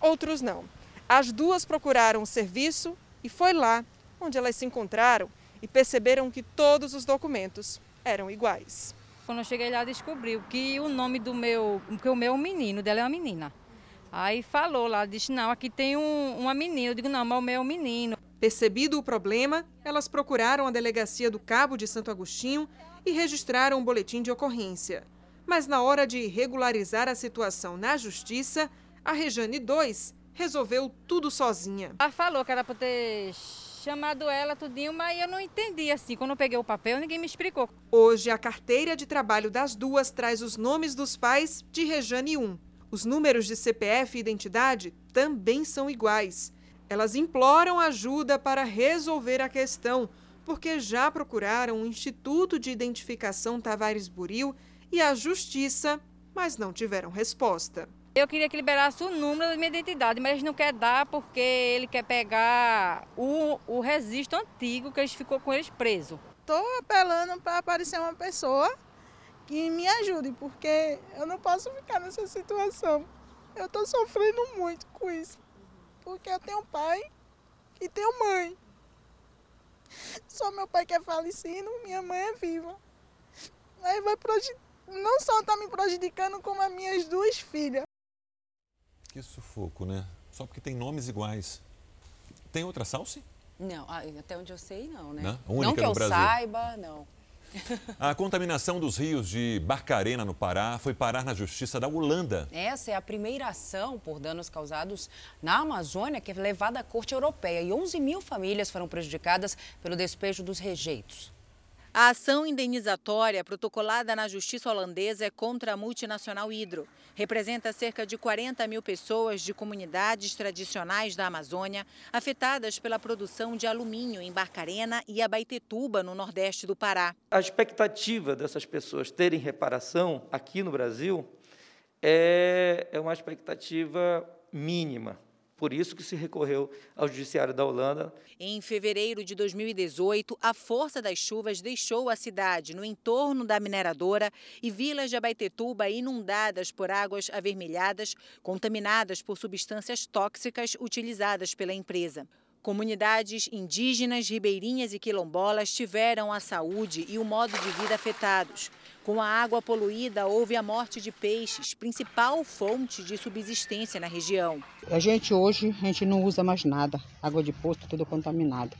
outros não. As duas procuraram o serviço e foi lá onde elas se encontraram e perceberam que todos os documentos eram iguais. Quando eu cheguei lá, descobriu que o nome do meu, que o meu é um menino, dela é uma menina. Aí falou lá, disse, não, aqui tem um, uma menina. Eu digo, não, mas o meu é um menino. Percebido o problema, elas procuraram a delegacia do Cabo de Santo Agostinho e registraram um boletim de ocorrência. Mas na hora de regularizar a situação na justiça, a Rejane 2 resolveu tudo sozinha. Ela falou que era para ter chamado ela tudinho, mas eu não entendi assim. Quando eu peguei o papel, ninguém me explicou. Hoje, a carteira de trabalho das duas traz os nomes dos pais de Rejane 1. Os números de CPF e identidade também são iguais. Elas imploram ajuda para resolver a questão, porque já procuraram o Instituto de Identificação Tavares Buril e a Justiça, mas não tiveram resposta. Eu queria que liberasse o número da minha identidade, mas eles não querem dar porque ele quer pegar o, o registro antigo que eles ficou com eles preso. Estou apelando para aparecer uma pessoa que me ajude, porque eu não posso ficar nessa situação. Eu tô sofrendo muito com isso. Porque eu tenho pai e tenho mãe. Só meu pai que é falecido, minha mãe é viva. Aí vai não só tá me prejudicando, como as minhas duas filhas. Que sufoco, né? Só porque tem nomes iguais. Tem outra salsa? Não, ah, até onde eu sei, não, né? Não, Única não que eu Brasil. saiba, não. A contaminação dos rios de Barcarena, no Pará, foi parar na Justiça da Holanda. Essa é a primeira ação por danos causados na Amazônia que é levada à Corte Europeia e 11 mil famílias foram prejudicadas pelo despejo dos rejeitos. A ação indenizatória protocolada na justiça holandesa é contra a multinacional Hidro. Representa cerca de 40 mil pessoas de comunidades tradicionais da Amazônia afetadas pela produção de alumínio em Barcarena e Abaetetuba, no nordeste do Pará. A expectativa dessas pessoas terem reparação aqui no Brasil é, é uma expectativa mínima. Por isso que se recorreu ao Judiciário da Holanda. Em fevereiro de 2018, a força das chuvas deixou a cidade no entorno da mineradora e vilas de Abaetetuba inundadas por águas avermelhadas, contaminadas por substâncias tóxicas utilizadas pela empresa. Comunidades indígenas, ribeirinhas e quilombolas tiveram a saúde e o modo de vida afetados. Com a água poluída, houve a morte de peixes, principal fonte de subsistência na região. A gente hoje a gente não usa mais nada. Água de poço tudo contaminado.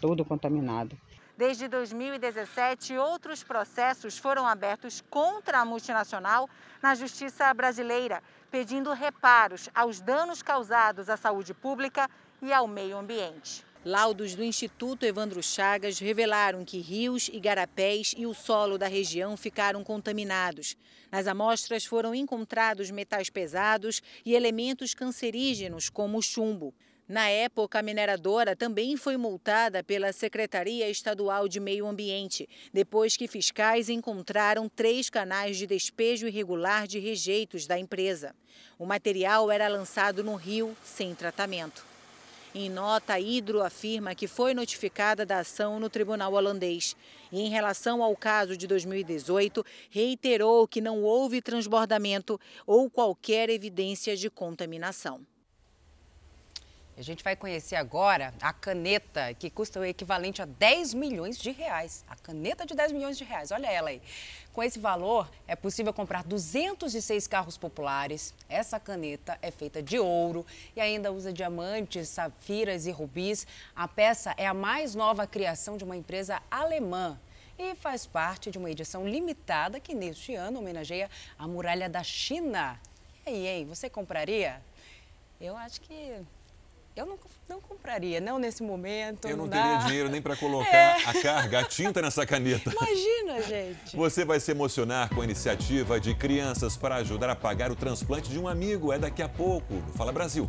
Tudo contaminado. Desde 2017, outros processos foram abertos contra a multinacional na justiça brasileira, pedindo reparos aos danos causados à saúde pública e ao meio ambiente. Laudos do Instituto Evandro Chagas revelaram que rios, igarapés e o solo da região ficaram contaminados. Nas amostras foram encontrados metais pesados e elementos cancerígenos, como o chumbo. Na época, a mineradora também foi multada pela Secretaria Estadual de Meio Ambiente, depois que fiscais encontraram três canais de despejo irregular de rejeitos da empresa. O material era lançado no rio sem tratamento. Em nota, a Hidro afirma que foi notificada da ação no tribunal holandês. E em relação ao caso de 2018, reiterou que não houve transbordamento ou qualquer evidência de contaminação. A gente vai conhecer agora a caneta, que custa o equivalente a 10 milhões de reais. A caneta de 10 milhões de reais, olha ela aí. Com esse valor, é possível comprar 206 carros populares. Essa caneta é feita de ouro e ainda usa diamantes, safiras e rubis. A peça é a mais nova criação de uma empresa alemã e faz parte de uma edição limitada que neste ano homenageia a muralha da China. E aí, hein? Você compraria? Eu acho que eu não, não compraria, não nesse momento. Eu não, não teria dá. dinheiro nem para colocar É. a carga, a tinta nessa caneta. [laughs] Imagina, gente. Você vai se emocionar com a iniciativa de crianças para ajudar a pagar o transplante de um amigo. É daqui a pouco no Fala Brasil.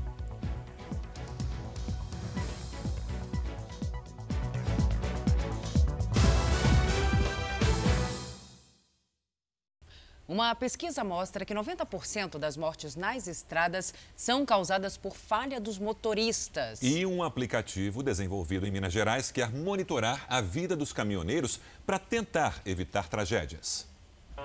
Uma pesquisa mostra que 90% das mortes nas estradas são causadas por falha dos motoristas. E um aplicativo desenvolvido em Minas Gerais quer monitorar a vida dos caminhoneiros para tentar evitar tragédias.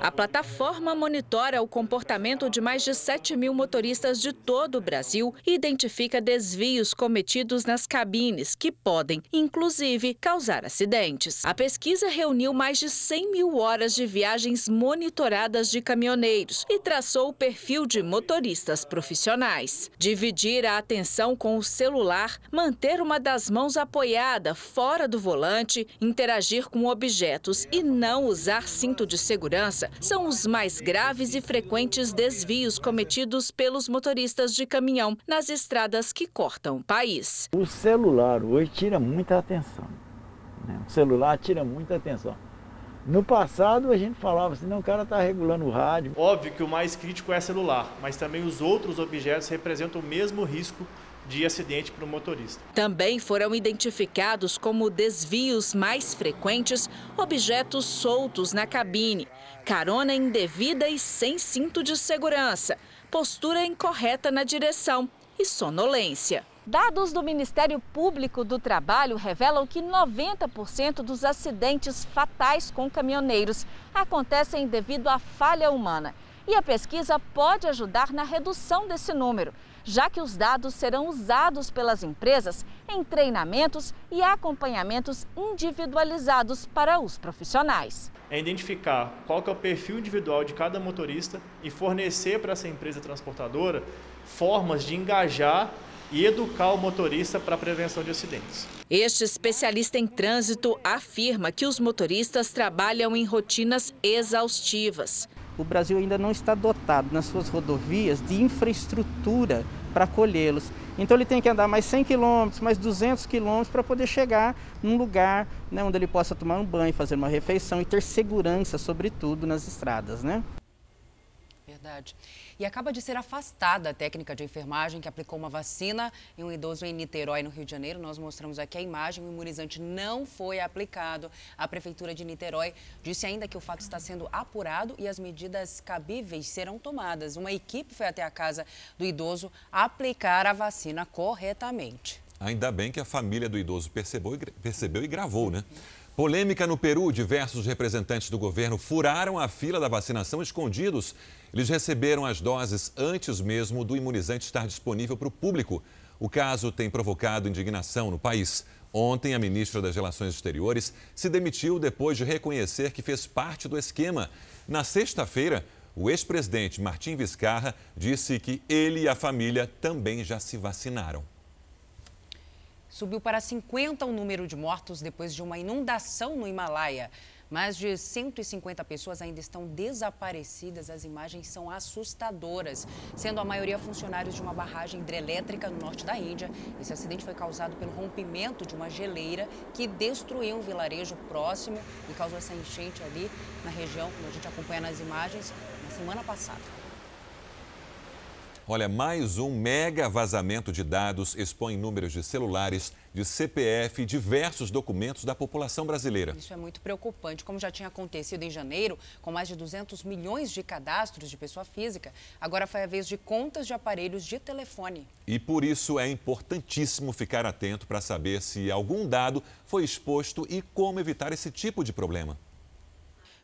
A plataforma monitora o comportamento de mais de 7 mil motoristas de todo o Brasil e identifica desvios cometidos nas cabines, que podem, inclusive, causar acidentes. A pesquisa reuniu mais de 100 mil horas de viagens monitoradas de caminhoneiros e traçou o perfil de motoristas profissionais. Dividir a atenção com o celular, manter uma das mãos apoiada fora do volante, interagir com objetos e não usar cinto de segurança são os mais graves e frequentes desvios cometidos pelos motoristas de caminhão nas estradas que cortam o país. O celular hoje tira muita atenção. né? O celular tira muita atenção. No passado a gente falava assim, não, o cara está regulando o rádio. Óbvio que o mais crítico é celular, mas também os outros objetos representam o mesmo risco de acidente para o motorista. Também foram identificados como desvios mais frequentes objetos soltos na cabine, carona indevida e sem cinto de segurança, postura incorreta na direção e sonolência. Dados do Ministério Público do Trabalho revelam que 90% dos acidentes fatais com caminhoneiros acontecem devido à falha humana. E a pesquisa pode ajudar na redução desse número, já que os dados serão usados pelas empresas em treinamentos e acompanhamentos individualizados para os profissionais. É identificar qual que é o perfil individual de cada motorista e fornecer para essa empresa transportadora formas de engajar e educar o motorista para a prevenção de acidentes. Este especialista em trânsito afirma que os motoristas trabalham em rotinas exaustivas. O Brasil ainda não está dotado nas suas rodovias de infraestrutura para acolhê-los. Então ele tem que andar mais 100 quilômetros, mais 200 quilômetros para poder chegar num lugar né, onde ele possa tomar um banho, fazer uma refeição e ter segurança, sobretudo, nas estradas. Né? Verdade. E acaba de ser afastada a técnica de enfermagem que aplicou uma vacina em um idoso em Niterói, no Rio de Janeiro. Nós mostramos aqui a imagem, o imunizante não foi aplicado. A Prefeitura de Niterói disse ainda que o fato está sendo apurado e as medidas cabíveis serão tomadas. Uma equipe foi até a casa do idoso aplicar a vacina corretamente. Ainda bem que a família do idoso percebeu, percebeu e gravou, né? Polêmica no Peru, diversos representantes do governo furaram a fila da vacinação escondidos. Eles receberam as doses antes mesmo do imunizante estar disponível para o público. O caso tem provocado indignação no país. Ontem, a ministra das Relações Exteriores se demitiu depois de reconhecer que fez parte do esquema. Na sexta-feira, o ex-presidente Martim Vizcarra disse que ele e a família também já se vacinaram. Subiu para 50 o número de mortos depois de uma inundação no Himalaia. Mais de 150 pessoas ainda estão desaparecidas. As imagens são assustadoras, sendo a maioria funcionários de uma barragem hidrelétrica no norte da Índia. Esse acidente foi causado pelo rompimento de uma geleira que destruiu um vilarejo próximo e causou essa enchente ali na região, como a gente acompanha nas imagens, na semana passada. Olha, mais um mega vazamento de dados expõe números de celulares, de CPF e diversos documentos da população brasileira. Isso é muito preocupante. Como já tinha acontecido em janeiro, com mais de 200 milhões de cadastros de pessoa física, agora foi a vez de contas de aparelhos de telefone. E por isso é importantíssimo ficar atento para saber se algum dado foi exposto e como evitar esse tipo de problema.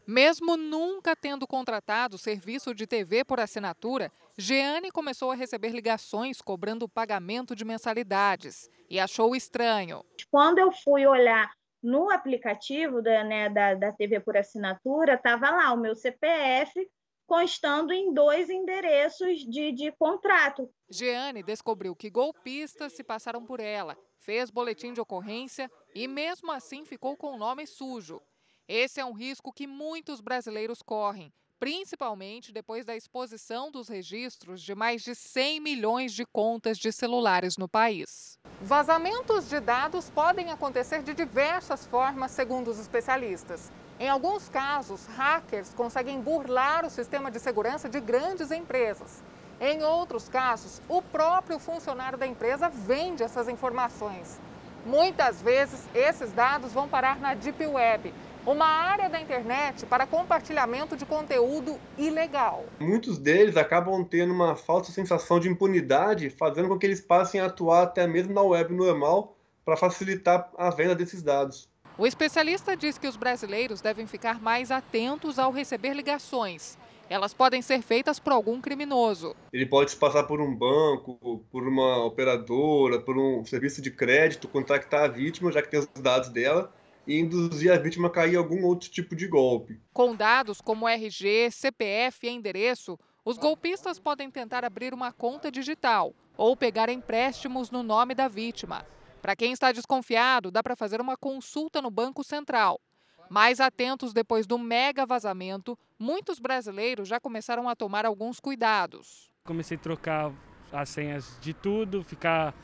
Mesmo nunca tendo contratado serviço de TV por assinatura, Jeane começou a receber ligações cobrando o pagamento de mensalidades e achou estranho. Quando eu fui olhar no aplicativo da, né, da, da TV por assinatura, estava lá o meu CPF constando em dois endereços de, de contrato. Jeane descobriu que golpistas se passaram por ela, fez boletim de ocorrência e, mesmo assim, ficou com o nome sujo. Esse é um risco que muitos brasileiros correm, principalmente depois da exposição dos registros de mais de 100 milhões de contas de celulares no país. Vazamentos de dados podem acontecer de diversas formas, segundo os especialistas. Em alguns casos, hackers conseguem burlar o sistema de segurança de grandes empresas. Em outros casos, o próprio funcionário da empresa vende essas informações. Muitas vezes, esses dados vão parar na Deep Web, uma área da internet para compartilhamento de conteúdo ilegal. Muitos deles acabam tendo uma falsa sensação de impunidade, fazendo com que eles passem a atuar até mesmo na web normal para facilitar a venda desses dados. O especialista diz que os brasileiros devem ficar mais atentos ao receber ligações. Elas podem ser feitas por algum criminoso. Ele pode se passar por um banco, por uma operadora, por um serviço de crédito, contactar a vítima, já que tem os dados dela, e induzir a vítima a cair em algum outro tipo de golpe. Com dados como RG, CPF e endereço, os golpistas podem tentar abrir uma conta digital ou pegar empréstimos no nome da vítima. Para quem está desconfiado, dá para fazer uma consulta no Banco Central. Mais atentos depois do mega vazamento, muitos brasileiros já começaram a tomar alguns cuidados. Comecei a trocar as senhas de tudo, ficar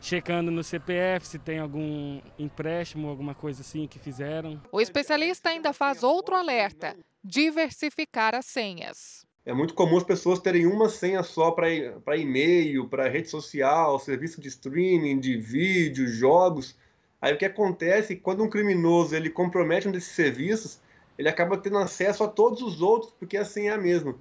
checando no CPF se tem algum empréstimo, alguma coisa assim que fizeram. O especialista ainda faz outro alerta: diversificar as senhas. É muito comum as pessoas terem uma senha só para e-mail, para rede social, serviço de streaming, de vídeo, jogos. Aí o que acontece quando um criminoso ele compromete um desses serviços, ele acaba tendo acesso a todos os outros porque a senha é a mesma.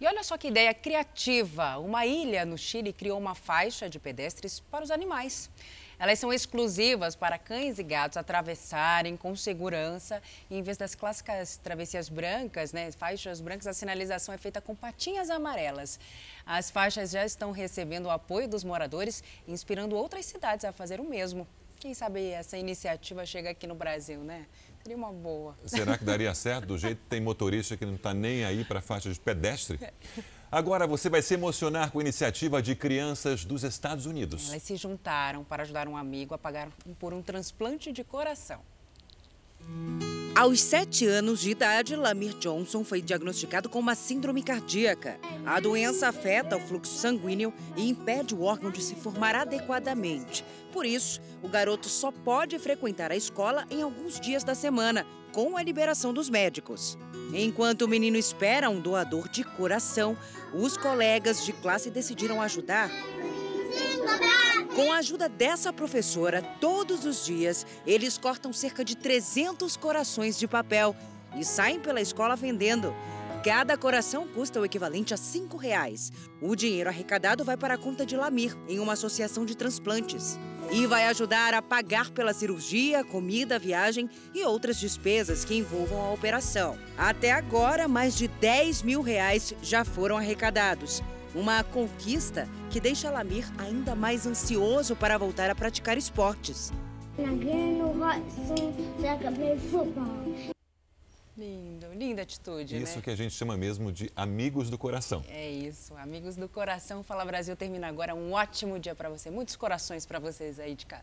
E olha só que ideia criativa! Uma ilha no Chile criou uma faixa de pedestres para os animais. Elas são exclusivas para cães e gatos atravessarem com segurança. E em vez das clássicas travessias brancas, né, faixas brancas, a sinalização é feita com patinhas amarelas. As faixas já estão recebendo o apoio dos moradores, inspirando outras cidades a fazer o mesmo. Quem sabe essa iniciativa chega aqui no Brasil, né? Seria uma boa. Será que daria certo? Do jeito que tem motorista que não está nem aí para faixa de pedestre? Agora você vai se emocionar com a iniciativa de crianças dos Estados Unidos. Elas se juntaram para ajudar um amigo a pagar por um transplante de coração. Aos sete anos de idade, Lamir Johnson foi diagnosticado com uma síndrome cardíaca. A doença afeta o fluxo sanguíneo e impede o órgão de se formar adequadamente. Por isso, o garoto só pode frequentar a escola em alguns dias da semana, com a liberação dos médicos. Enquanto o menino espera um doador de coração, os colegas de classe decidiram ajudar. Com a ajuda dessa professora, todos os dias, eles cortam cerca de 300 corações de papel e saem pela escola vendendo. Cada coração custa o equivalente a R$ reais. O dinheiro arrecadado vai para a conta de Lamir, em uma associação de transplantes. E vai ajudar a pagar pela cirurgia, comida, viagem e outras despesas que envolvam a operação. Até agora, mais de 10 mil reais já foram arrecadados. Uma conquista que deixa Lamir ainda mais ansioso para voltar a praticar esportes. Lindo, linda atitude, Isso né? que a gente chama mesmo de amigos do coração. É isso, amigos do coração. Fala Brasil termina agora. Um ótimo dia para você. Muitos corações para vocês aí de casa.